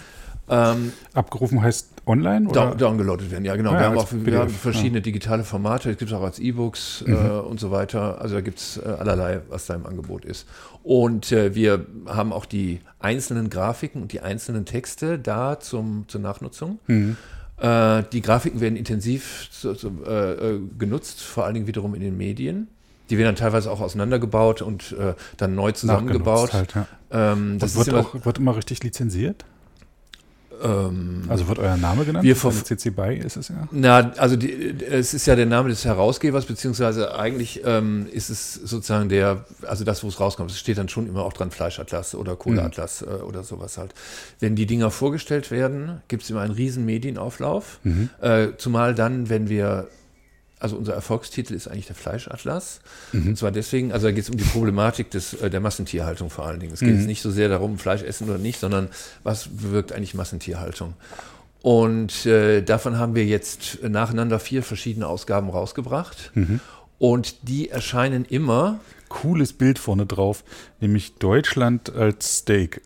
Ähm, Abgerufen heißt online? Oder? downgeloadet werden, ja genau. Ah, wir, haben auch, wir haben verschiedene ja. digitale Formate, es gibt es auch als E-Books äh, mhm. äh, und so weiter. Also da gibt es äh, allerlei, was da im Angebot ist. Und äh, wir haben auch die einzelnen Grafiken und die einzelnen Texte da zum, zur Nachnutzung. Mhm. Äh, die Grafiken werden intensiv zu, zu, äh, äh, genutzt, vor allen Dingen wiederum in den Medien. Die werden dann teilweise auch auseinandergebaut und äh, dann neu zusammengebaut. Halt, ja. ähm, das wird, immer, auch, wird immer richtig lizenziert? Ähm, also wird euer Name genannt? Wir CC BY ist es ja? Na, also die, es ist ja der Name des Herausgebers, beziehungsweise eigentlich ähm, ist es sozusagen der, also das, wo es rauskommt. Es steht dann schon immer auch dran Fleischatlas oder Kohleatlas mhm. äh, oder sowas halt. Wenn die Dinger vorgestellt werden, gibt es immer einen riesen Medienauflauf. Mhm. Äh, zumal dann, wenn wir also unser Erfolgstitel ist eigentlich der Fleischatlas. Mhm. Und zwar deswegen, also da geht es um die Problematik des, äh, der Massentierhaltung vor allen Dingen. Es geht mhm. nicht so sehr darum, Fleisch essen oder nicht, sondern was bewirkt eigentlich Massentierhaltung. Und äh, davon haben wir jetzt nacheinander vier verschiedene Ausgaben rausgebracht. Mhm. Und die erscheinen immer cooles Bild vorne drauf, nämlich Deutschland als Steak.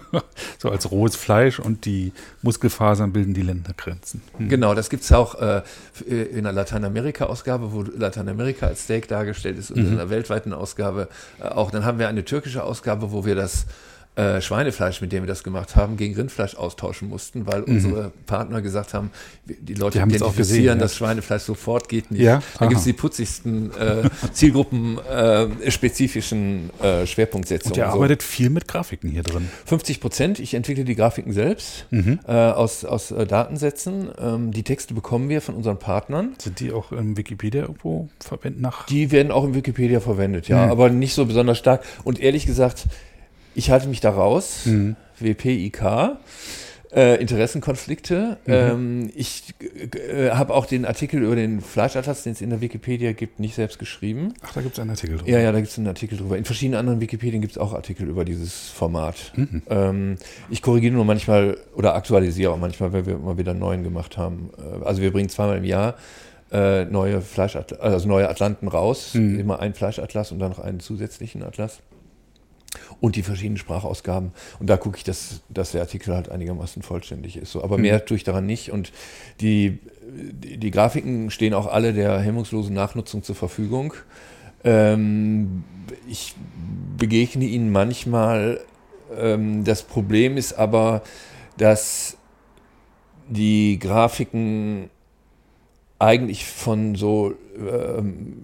[laughs] so als rohes Fleisch und die Muskelfasern bilden die Ländergrenzen. Hm. Genau, das gibt es auch äh, in der Lateinamerika-Ausgabe, wo Lateinamerika als Steak dargestellt ist und mhm. in der weltweiten Ausgabe äh, auch. Dann haben wir eine türkische Ausgabe, wo wir das äh, Schweinefleisch, mit dem wir das gemacht haben, gegen Rindfleisch austauschen mussten, weil mhm. unsere Partner gesagt haben, die Leute die identifizieren gesehen, ja. das Schweinefleisch sofort geht nicht. Ja? Dann gibt es die putzigsten äh, zielgruppenspezifischen äh, äh, Schwerpunktsetzungen. Und ihr arbeitet so. viel mit Grafiken hier drin. 50 Prozent. Ich entwickle die Grafiken selbst mhm. Äh, aus, aus äh, Datensätzen. Ähm, die Texte bekommen wir von unseren Partnern. Sind die auch im Wikipedia irgendwo verwendet? Nach? Die werden auch im Wikipedia verwendet, ja, mhm. aber nicht so besonders stark. Und ehrlich gesagt, ich halte mich da raus. Mhm. WPIK. Äh, Interessenkonflikte. Mhm. Ähm, ich äh, habe auch den Artikel über den Fleischatlas, den es in der Wikipedia gibt, nicht selbst geschrieben. Ach, da gibt es einen Artikel drüber. Ja, ja, da gibt es einen Artikel drüber. In verschiedenen anderen Wikipedien gibt es auch Artikel über dieses Format. Mhm. Ähm, ich korrigiere nur manchmal oder aktualisiere auch manchmal, wenn wir mal wieder einen neuen gemacht haben. Äh, also wir bringen zweimal im Jahr äh, neue Fleischatlas, also neue Atlanten raus. Mhm. Immer einen Fleischatlas und dann noch einen zusätzlichen Atlas und die verschiedenen Sprachausgaben. Und da gucke ich, dass, dass der Artikel halt einigermaßen vollständig ist. So, aber mhm. mehr tue ich daran nicht. Und die, die, die, Grafiken stehen auch alle der hemmungslosen Nachnutzung zur Verfügung. Ähm, ich begegne ihnen manchmal. Ähm, das Problem ist aber, dass die Grafiken eigentlich von so ähm,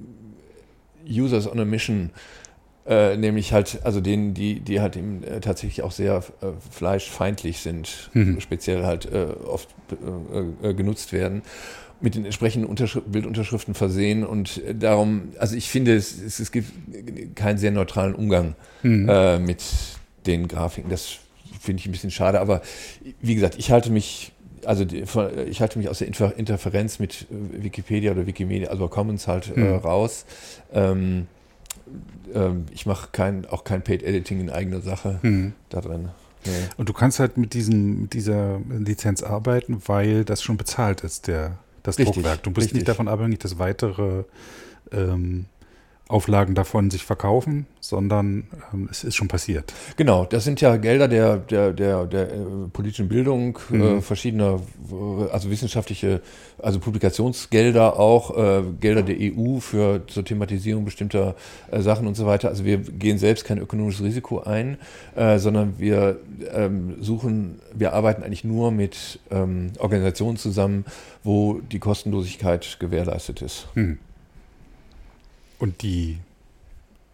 Users on a Mission Äh, nämlich halt, also denen, die, die halt eben äh, tatsächlich auch sehr äh, fleischfeindlich sind, mhm. speziell halt äh, oft äh, äh, genutzt werden, mit den entsprechenden Unterschri Bildunterschriften versehen und darum, also ich finde, es, es, es gibt keinen sehr neutralen Umgang mhm. mit den Grafiken. Das finde ich ein bisschen schade, aber wie gesagt, ich halte mich also die, ich halte mich aus der Inter Interferenz mit Wikipedia oder Wikimedia, also Commons halt mhm. raus. Ähm, ähm, ich mache kein, auch kein Paid Editing in eigener Sache mhm. da drin. Nee. Und du kannst halt mit, diesen, mit dieser Lizenz arbeiten, weil das schon bezahlt ist, der, das richtig, Druckwerk. Du bist richtig. nicht davon abhängig, dass weitere ähm, Auflagen davon sich verkaufen, sondern ähm, es ist schon passiert. Genau, das sind ja Gelder der, der, der, der äh, politischen Bildung, äh, mhm. äh, verschiedener, also wissenschaftliche, also Publikationsgelder auch, äh, Gelder der EU für zur Thematisierung bestimmter äh, Sachen und so weiter. Also wir gehen selbst kein ökonomisches Risiko ein, äh, sondern wir ähm, suchen, wir arbeiten eigentlich nur mit ähm, Organisationen zusammen, wo die Kostenlosigkeit gewährleistet ist. Mhm. Und die,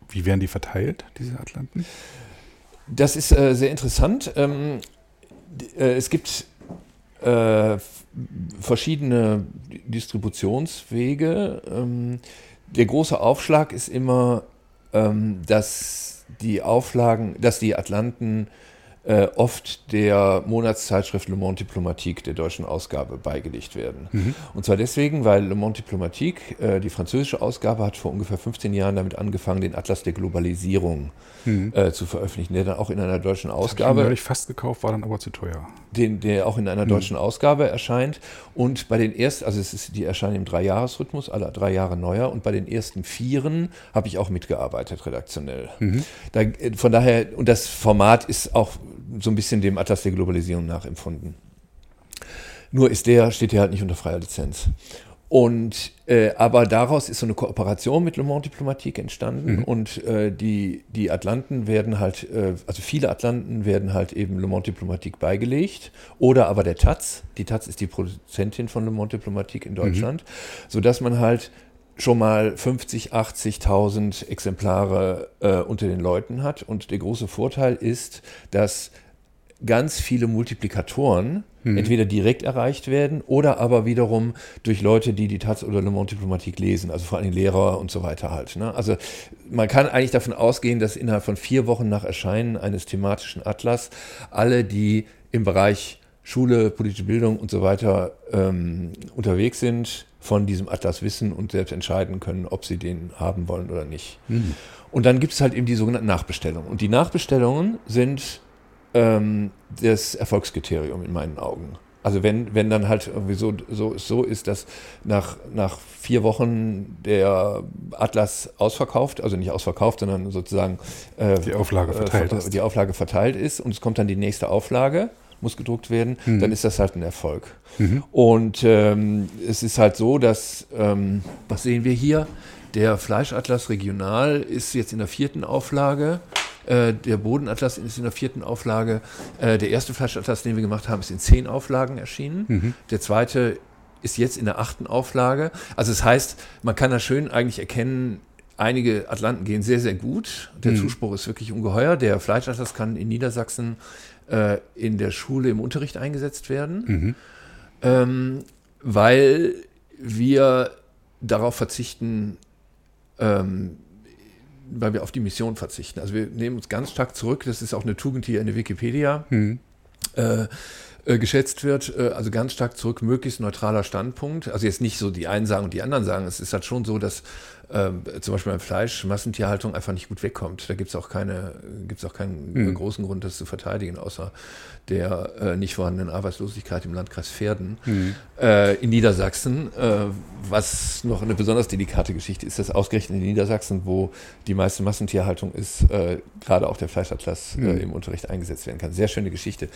wie werden die verteilt, diese Atlanten? Das ist äh, sehr interessant. Ähm, äh, es gibt äh, verschiedene Distributionswege. Ähm, der große Aufschlag ist immer, ähm, dass die Auflagen, dass die Atlanten äh, oft der Monatszeitschrift Le Monde Diplomatique der deutschen Ausgabe beigelegt werden. Mhm. Und zwar deswegen, weil Le Monde Diplomatique, äh, die französische Ausgabe, hat vor ungefähr 15 Jahren damit angefangen, den Atlas der Globalisierung mhm. äh, zu veröffentlichen, der dann auch in einer deutschen Ausgabe. Den ich fast gekauft, war dann aber zu teuer. Den, der auch in einer mhm. deutschen Ausgabe erscheint. Und bei den ersten, also es ist, die erscheinen im Dreijahresrhythmus, alle drei Jahre neuer. Und bei den ersten Vieren habe ich auch mitgearbeitet, redaktionell. Mhm. Da, äh, von daher, und das Format ist auch so ein bisschen dem Atlas der Globalisierung nachempfunden. Nur ist der, steht der halt nicht unter freier Lizenz. Und äh, aber daraus ist so eine Kooperation mit Le Monde Diplomatique entstanden mhm. und äh, die, die Atlanten werden halt, äh, also viele Atlanten werden halt eben Le Monde Diplomatique beigelegt oder aber der Taz. Die Taz ist die Produzentin von Le Monde Diplomatique in Deutschland, mhm. sodass man halt schon mal 50, 80.000 Exemplare äh, unter den Leuten hat. Und der große Vorteil ist, dass ganz viele Multiplikatoren mhm. entweder direkt erreicht werden oder aber wiederum durch Leute, die die Taz oder Le Monde Diplomatique lesen, also vor allem Lehrer und so weiter halt. Ne? Also man kann eigentlich davon ausgehen, dass innerhalb von vier Wochen nach Erscheinen eines thematischen Atlas alle, die im Bereich Schule, politische Bildung und so weiter ähm, unterwegs sind, von diesem Atlas wissen und selbst entscheiden können, ob sie den haben wollen oder nicht. Mhm. Und dann gibt es halt eben die sogenannten Nachbestellungen. Und die Nachbestellungen sind ähm, das Erfolgskriterium in meinen Augen. Also wenn, wenn dann halt irgendwie so, so, so ist, dass nach, nach vier Wochen der Atlas ausverkauft, also nicht ausverkauft, sondern sozusagen äh, die, Auflage verteilt äh, die Auflage verteilt ist und es kommt dann die nächste Auflage, muss gedruckt werden, mhm. dann ist das halt ein Erfolg. Mhm. Und ähm, es ist halt so, dass, ähm, was sehen wir hier? Der Fleischatlas Regional ist jetzt in der vierten Auflage. Äh, der Bodenatlas ist in der vierten Auflage. Äh, der erste Fleischatlas, den wir gemacht haben, ist in zehn Auflagen erschienen. Mhm. Der zweite ist jetzt in der achten Auflage. Also das heißt, man kann da schön eigentlich erkennen, einige Atlanten gehen sehr, sehr gut. Der mhm. Zuspruch ist wirklich ungeheuer. Der Fleischatlas kann in Niedersachsen äh, in der Schule im Unterricht eingesetzt werden, mhm. ähm, weil wir darauf verzichten, ähm, weil wir auf die Mission verzichten. Also wir nehmen uns ganz stark zurück, das ist auch eine Tugend hier in der Wikipedia. Mhm. Äh, äh, geschätzt wird, äh, also ganz stark zurück, möglichst neutraler Standpunkt. Also jetzt nicht so die einen sagen und die anderen sagen. Es ist halt schon so, dass ähm, zum Beispiel beim Fleisch Massentierhaltung einfach nicht gut wegkommt. Da gibt es auch, keine, gibt's auch keinen mhm. großen Grund, das zu verteidigen, außer der äh, nicht vorhandenen Arbeitslosigkeit im Landkreis Verden mhm. äh, in Niedersachsen. Äh, was noch eine besonders delikate Geschichte ist, dass ausgerechnet in Niedersachsen, wo die meiste Massentierhaltung ist, äh, gerade auch der Fleischatlas mhm. im Unterricht eingesetzt werden kann. Sehr schöne Geschichte.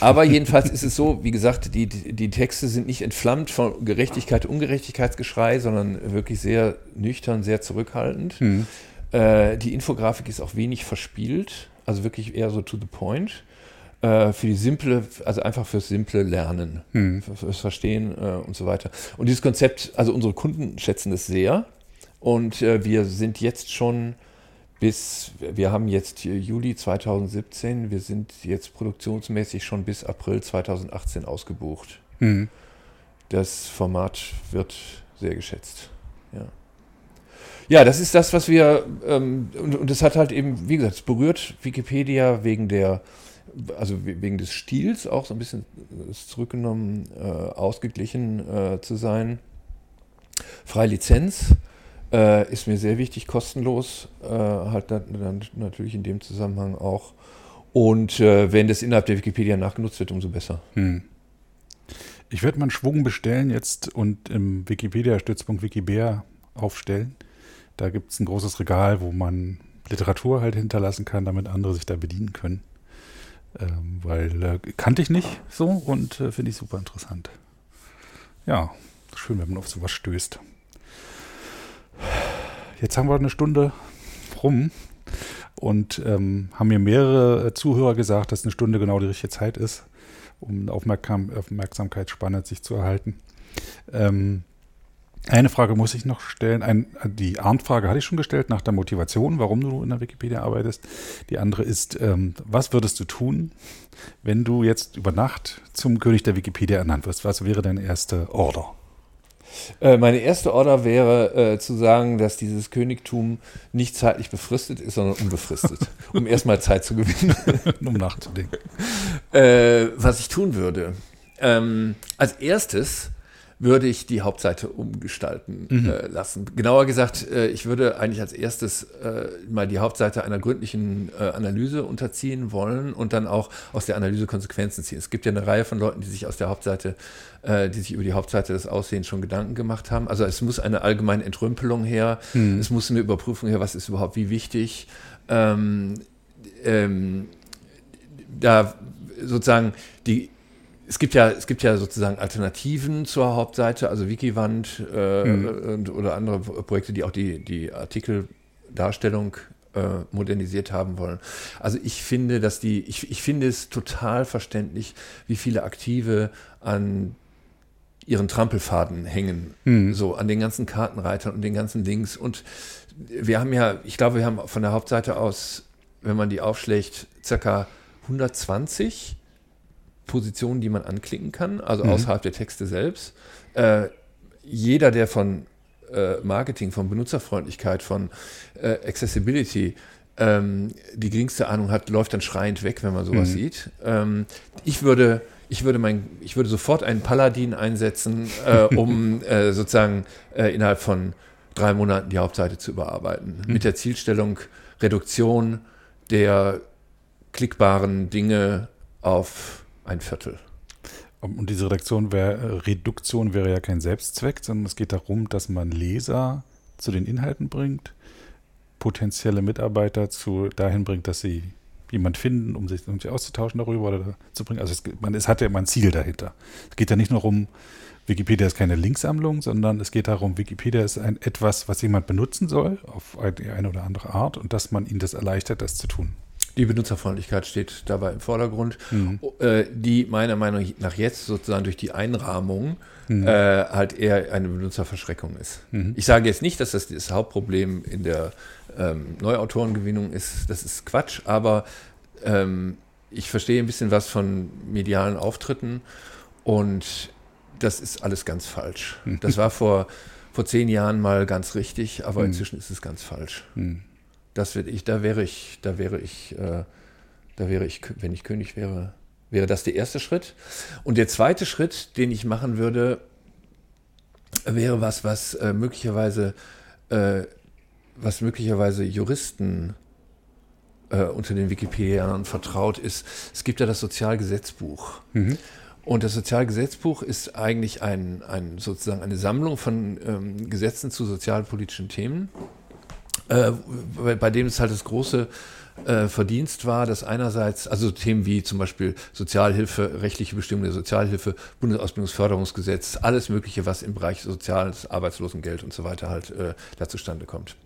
Aber jedenfalls ist es so, wie gesagt, die, die Texte sind nicht entflammt von Gerechtigkeit, Ungerechtigkeitsgeschrei, sondern wirklich sehr nüchtern, sehr zurückhaltend. Mhm. Äh, die Infografik ist auch wenig verspielt, also wirklich eher so to the point. Äh, für die simple, also einfach fürs simple Lernen, mhm. fürs Verstehen äh, und so weiter. Und dieses Konzept, also unsere Kunden schätzen es sehr. Und äh, wir sind jetzt schon bis, wir haben jetzt Juli 2017, wir sind jetzt produktionsmäßig schon bis April 2018 ausgebucht. Mhm. Das Format wird sehr geschätzt. Ja. Ja, das ist das, was wir, ähm, und, und das hat halt eben, wie gesagt, es berührt Wikipedia wegen der, also wegen des Stils auch so ein bisschen zurückgenommen, äh, ausgeglichen äh, zu sein. Freie Lizenz äh, ist mir sehr wichtig, kostenlos, äh, halt dann natürlich in dem Zusammenhang auch. Und äh, wenn das innerhalb der Wikipedia nachgenutzt wird, umso besser. Hm. Ich werde mal einen Schwung bestellen jetzt und im Wikipedia-Stützpunkt Wikibear aufstellen. Da gibt es ein großes Regal, wo man Literatur halt hinterlassen kann, damit andere sich da bedienen können. Ähm, weil äh, kannte ich nicht so und äh, finde ich super interessant. Ja, schön, wenn man auf sowas stößt. Jetzt haben wir eine Stunde rum und ähm, haben mir mehrere äh, Zuhörer gesagt, dass eine Stunde genau die richtige Zeit ist, um Aufmerksam Aufmerksamkeitsspanne sich zu erhalten. Ähm, eine Frage muss ich noch stellen. Ein, die Arndt-Frage hatte ich schon gestellt nach der Motivation, warum du in der Wikipedia arbeitest. Die andere ist, ähm, was würdest du tun, wenn du jetzt über Nacht zum König der Wikipedia ernannt wirst? Was wäre deine erste Order? Äh, meine erste Order wäre äh, zu sagen, dass dieses Königtum nicht zeitlich befristet ist, sondern unbefristet, [laughs] um erstmal Zeit zu gewinnen. [laughs] um nachzudenken. Äh, was ich tun würde. Ähm, als erstes würde ich die Hauptseite umgestalten mhm. äh, lassen. Genauer gesagt, äh, ich würde eigentlich als erstes äh, mal die Hauptseite einer gründlichen äh, Analyse unterziehen wollen und dann auch aus der Analyse Konsequenzen ziehen. Es gibt ja eine Reihe von Leuten, die sich aus der Hauptseite, äh, die sich über die Hauptseite des Aussehens schon Gedanken gemacht haben. Also es muss eine allgemeine Entrümpelung her, mhm. es muss eine Überprüfung her, was ist überhaupt wie wichtig. Ähm, ähm, da sozusagen die es gibt ja, es gibt ja sozusagen Alternativen zur Hauptseite, also Wikiwand äh, mhm. oder andere Projekte, die auch die, die Artikeldarstellung äh, modernisiert haben wollen. Also ich finde, dass die, ich, ich finde es total verständlich, wie viele Aktive an ihren Trampelfaden hängen, mhm. so an den ganzen Kartenreitern und den ganzen Links. Und wir haben ja, ich glaube, wir haben von der Hauptseite aus, wenn man die aufschlägt, circa 120 Positionen, die man anklicken kann, also mhm. außerhalb der Texte selbst. Äh, jeder, der von äh, Marketing, von Benutzerfreundlichkeit, von äh, Accessibility ähm, die geringste Ahnung hat, läuft dann schreiend weg, wenn man sowas mhm. sieht. Ähm, ich würde ich würde, mein, ich würde sofort einen Paladin einsetzen, äh, um [laughs] äh, sozusagen äh, innerhalb von drei Monaten die Hauptseite zu überarbeiten. Mhm. Mit der Zielstellung Reduktion der klickbaren Dinge auf ein Viertel. Und diese Redaktion wär, Reduktion wäre ja kein Selbstzweck, sondern es geht darum, dass man Leser zu den Inhalten bringt, potenzielle Mitarbeiter zu dahin bringt, dass sie jemand finden, um sich, um auszutauschen darüber oder zu bringen. Also es, man, es hat ja immer ein Ziel dahinter. Es geht ja nicht nur um, Wikipedia ist keine Linksammlung, sondern es geht darum, Wikipedia ist ein etwas, was jemand benutzen soll, auf eine oder andere Art, und dass man ihm das erleichtert, das zu tun. Die Benutzerfreundlichkeit steht dabei im Vordergrund, mhm. äh, die meiner Meinung nach jetzt sozusagen durch die Einrahmung mhm. äh, halt eher eine Benutzerverschreckung ist. Mhm. Ich sage jetzt nicht, dass das das Hauptproblem in der ähm, Neuautorengewinnung ist, das ist Quatsch, aber ähm, ich verstehe ein bisschen was von medialen Auftritten und das ist alles ganz falsch. Mhm. Das war vor, vor zehn Jahren mal ganz richtig, aber mhm. inzwischen ist es ganz falsch. Das wird ich, da wäre ich, da wäre ich, äh, da wäre ich, wenn ich König wäre, wäre das der erste Schritt. Und der zweite Schritt, den ich machen würde, wäre was, was äh, möglicherweise, äh, was möglicherweise Juristen äh, unter den Wikipedianern vertraut ist. Es gibt ja das Sozialgesetzbuch. Mhm. Und das Sozialgesetzbuch ist eigentlich ein, ein, sozusagen eine Sammlung von ähm, Gesetzen zu sozialpolitischen Themen äh, bei dem es halt das große äh, Verdienst war, dass einerseits, also Themen wie zum Beispiel Sozialhilfe, rechtliche Bestimmungen der Sozialhilfe, Bundesausbildungsförderungsgesetz, alles Mögliche, was im Bereich Soziales, Arbeitslosengeld und so weiter halt äh, da zustande kommt.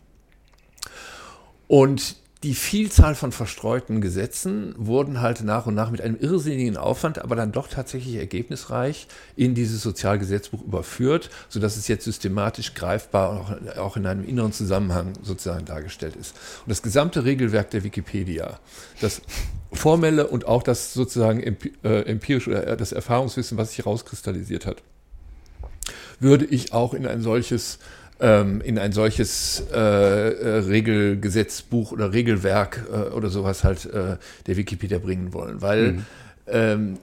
Und die Vielzahl von verstreuten Gesetzen wurden halt nach und nach mit einem irrsinnigen Aufwand, aber dann doch tatsächlich ergebnisreich in dieses Sozialgesetzbuch überführt, sodass es jetzt systematisch greifbar und auch in einem inneren Zusammenhang sozusagen dargestellt ist. Und das gesamte Regelwerk der Wikipedia, das formelle und auch das sozusagen äh, empirische oder äh, das Erfahrungswissen, was sich herauskristallisiert hat, würde ich auch in ein solches ähm, in ein solches äh, äh, Regelgesetzbuch oder Regelwerk äh, oder sowas halt äh, der Wikipedia bringen wollen, weil mhm. ähm,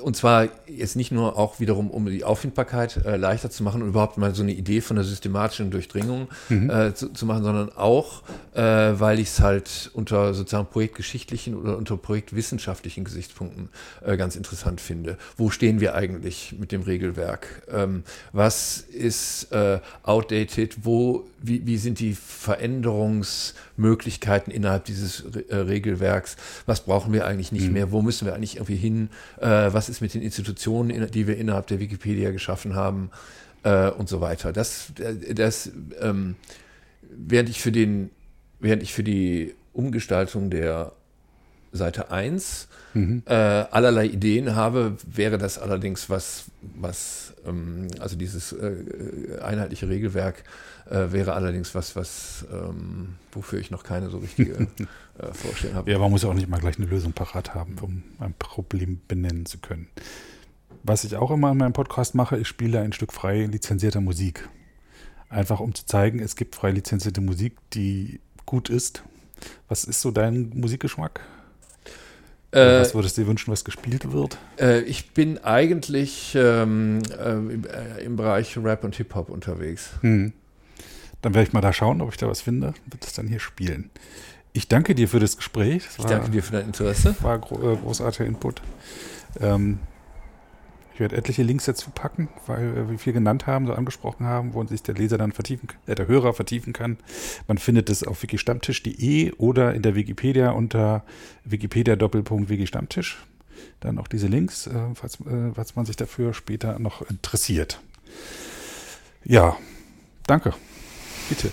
und zwar jetzt nicht nur auch wiederum, um die Auffindbarkeit äh, leichter zu machen und überhaupt mal so eine Idee von der systematischen Durchdringung mhm. äh, zu, zu, machen, sondern auch, äh, weil ich es halt unter sozusagen projektgeschichtlichen oder unter projektwissenschaftlichen Gesichtspunkten äh, ganz interessant finde. Wo stehen wir eigentlich mit dem Regelwerk? Ähm, was ist äh, outdated? Wo, wie, wie sind die Veränderungsmöglichkeiten innerhalb dieses Re äh, Regelwerks? Was brauchen wir eigentlich nicht mhm. mehr? Wo müssen wir eigentlich irgendwie hin? was was ist mit den Institutionen, die wir innerhalb der Wikipedia geschaffen haben äh, und so weiter. Das, das ähm, während ich für den, während ich für die Umgestaltung der Seite 1 mhm. äh, allerlei Ideen habe, wäre das allerdings was, was ähm, also dieses äh, einheitliche Regelwerk äh, wäre allerdings was, was ähm, wofür ich noch keine so richtige [laughs] äh, Vorstellung habe. Ja, man muss ja auch nicht mal gleich eine Lösung parat haben, um ein Problem benennen zu können. Was ich auch immer in meinem Podcast mache, ich spiele ein Stück frei lizenzierter Musik. Einfach um zu zeigen, es gibt frei lizenzierte Musik, die gut ist. Was ist so dein Musikgeschmack? Äh, was würdest du dir wünschen, was gespielt wird? Äh, ich bin eigentlich ähm, äh, äh im Bereich Rap und Hip-Hop unterwegs. Hm. Dann werde ich mal da schauen, ob ich da was finde. Wird es dann hier spielen. Ich danke dir für das Gespräch. Das ich war, danke dir für dein Interesse. War gro äh, großartiger Input. Ähm, ich werde etliche Links dazu packen, weil wir viel genannt haben, so angesprochen haben, wo sich der Leser dann vertiefen, äh, der Hörer vertiefen kann. Man findet es auf wikistammtisch.de oder in der Wikipedia unter Wikipedia Doppelpunkt Wikistammtisch. Dann auch diese Links, äh, falls, äh, falls man sich dafür später noch interessiert. Ja, danke. Bitte.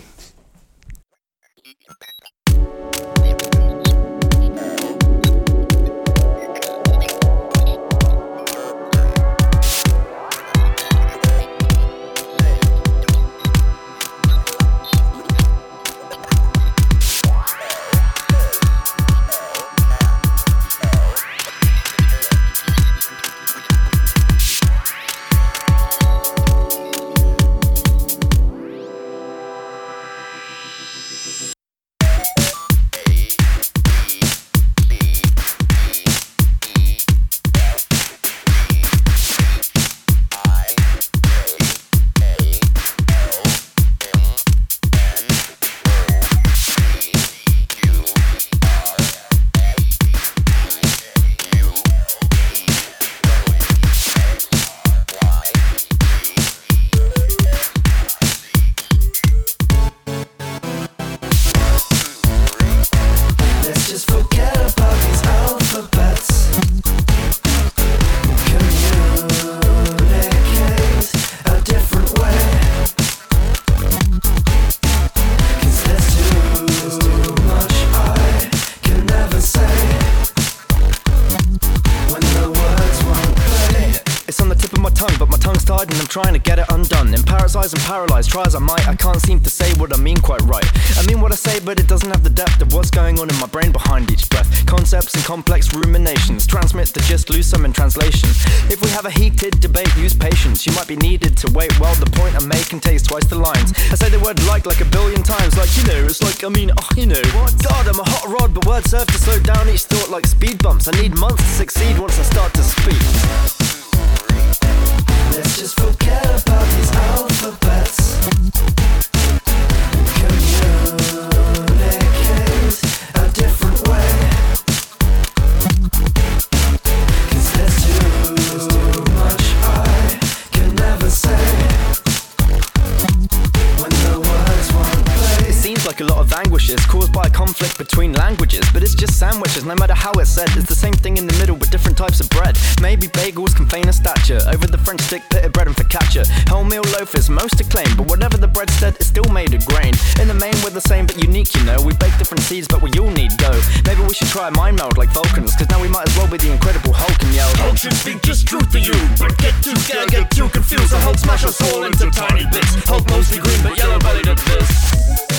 As I might, I can't seem to say what I mean quite right. I mean what I say, but it doesn't have the depth of what's going on in my brain behind each breath. Concepts and complex ruminations transmit the gist, lose some in translation. If we have a heated debate, use patience. You might be needed to wait. Well, the point I'm making takes twice the lines. I say the word like like a billion times, like you know. It's like I mean, oh, you know. What? God, I'm a hot rod, but words serve to slow down each thought like speed bumps. I need months to succeed once I start to speak. Let's just forget about Thank you. Conflict between languages, but it's just sandwiches, no matter how it's said. It's the same thing in the middle with different types of bread. Maybe bagels can feign a stature over the French stick, pitted bread and focaccia. Wholemeal loaf is most acclaimed, but whatever the bread said, it's still made of grain. In the main, we're the same but unique, you know. We bake different seeds, but we all need dough. Maybe we should try a mind meld like Vulcans, cause now we might as well be the incredible Hulk and yell. Hulk should speak just truth to you, but get too scared, get too confused. The Hulk smash us all into tiny bits. Hulk mostly green, but yellow bellied at this.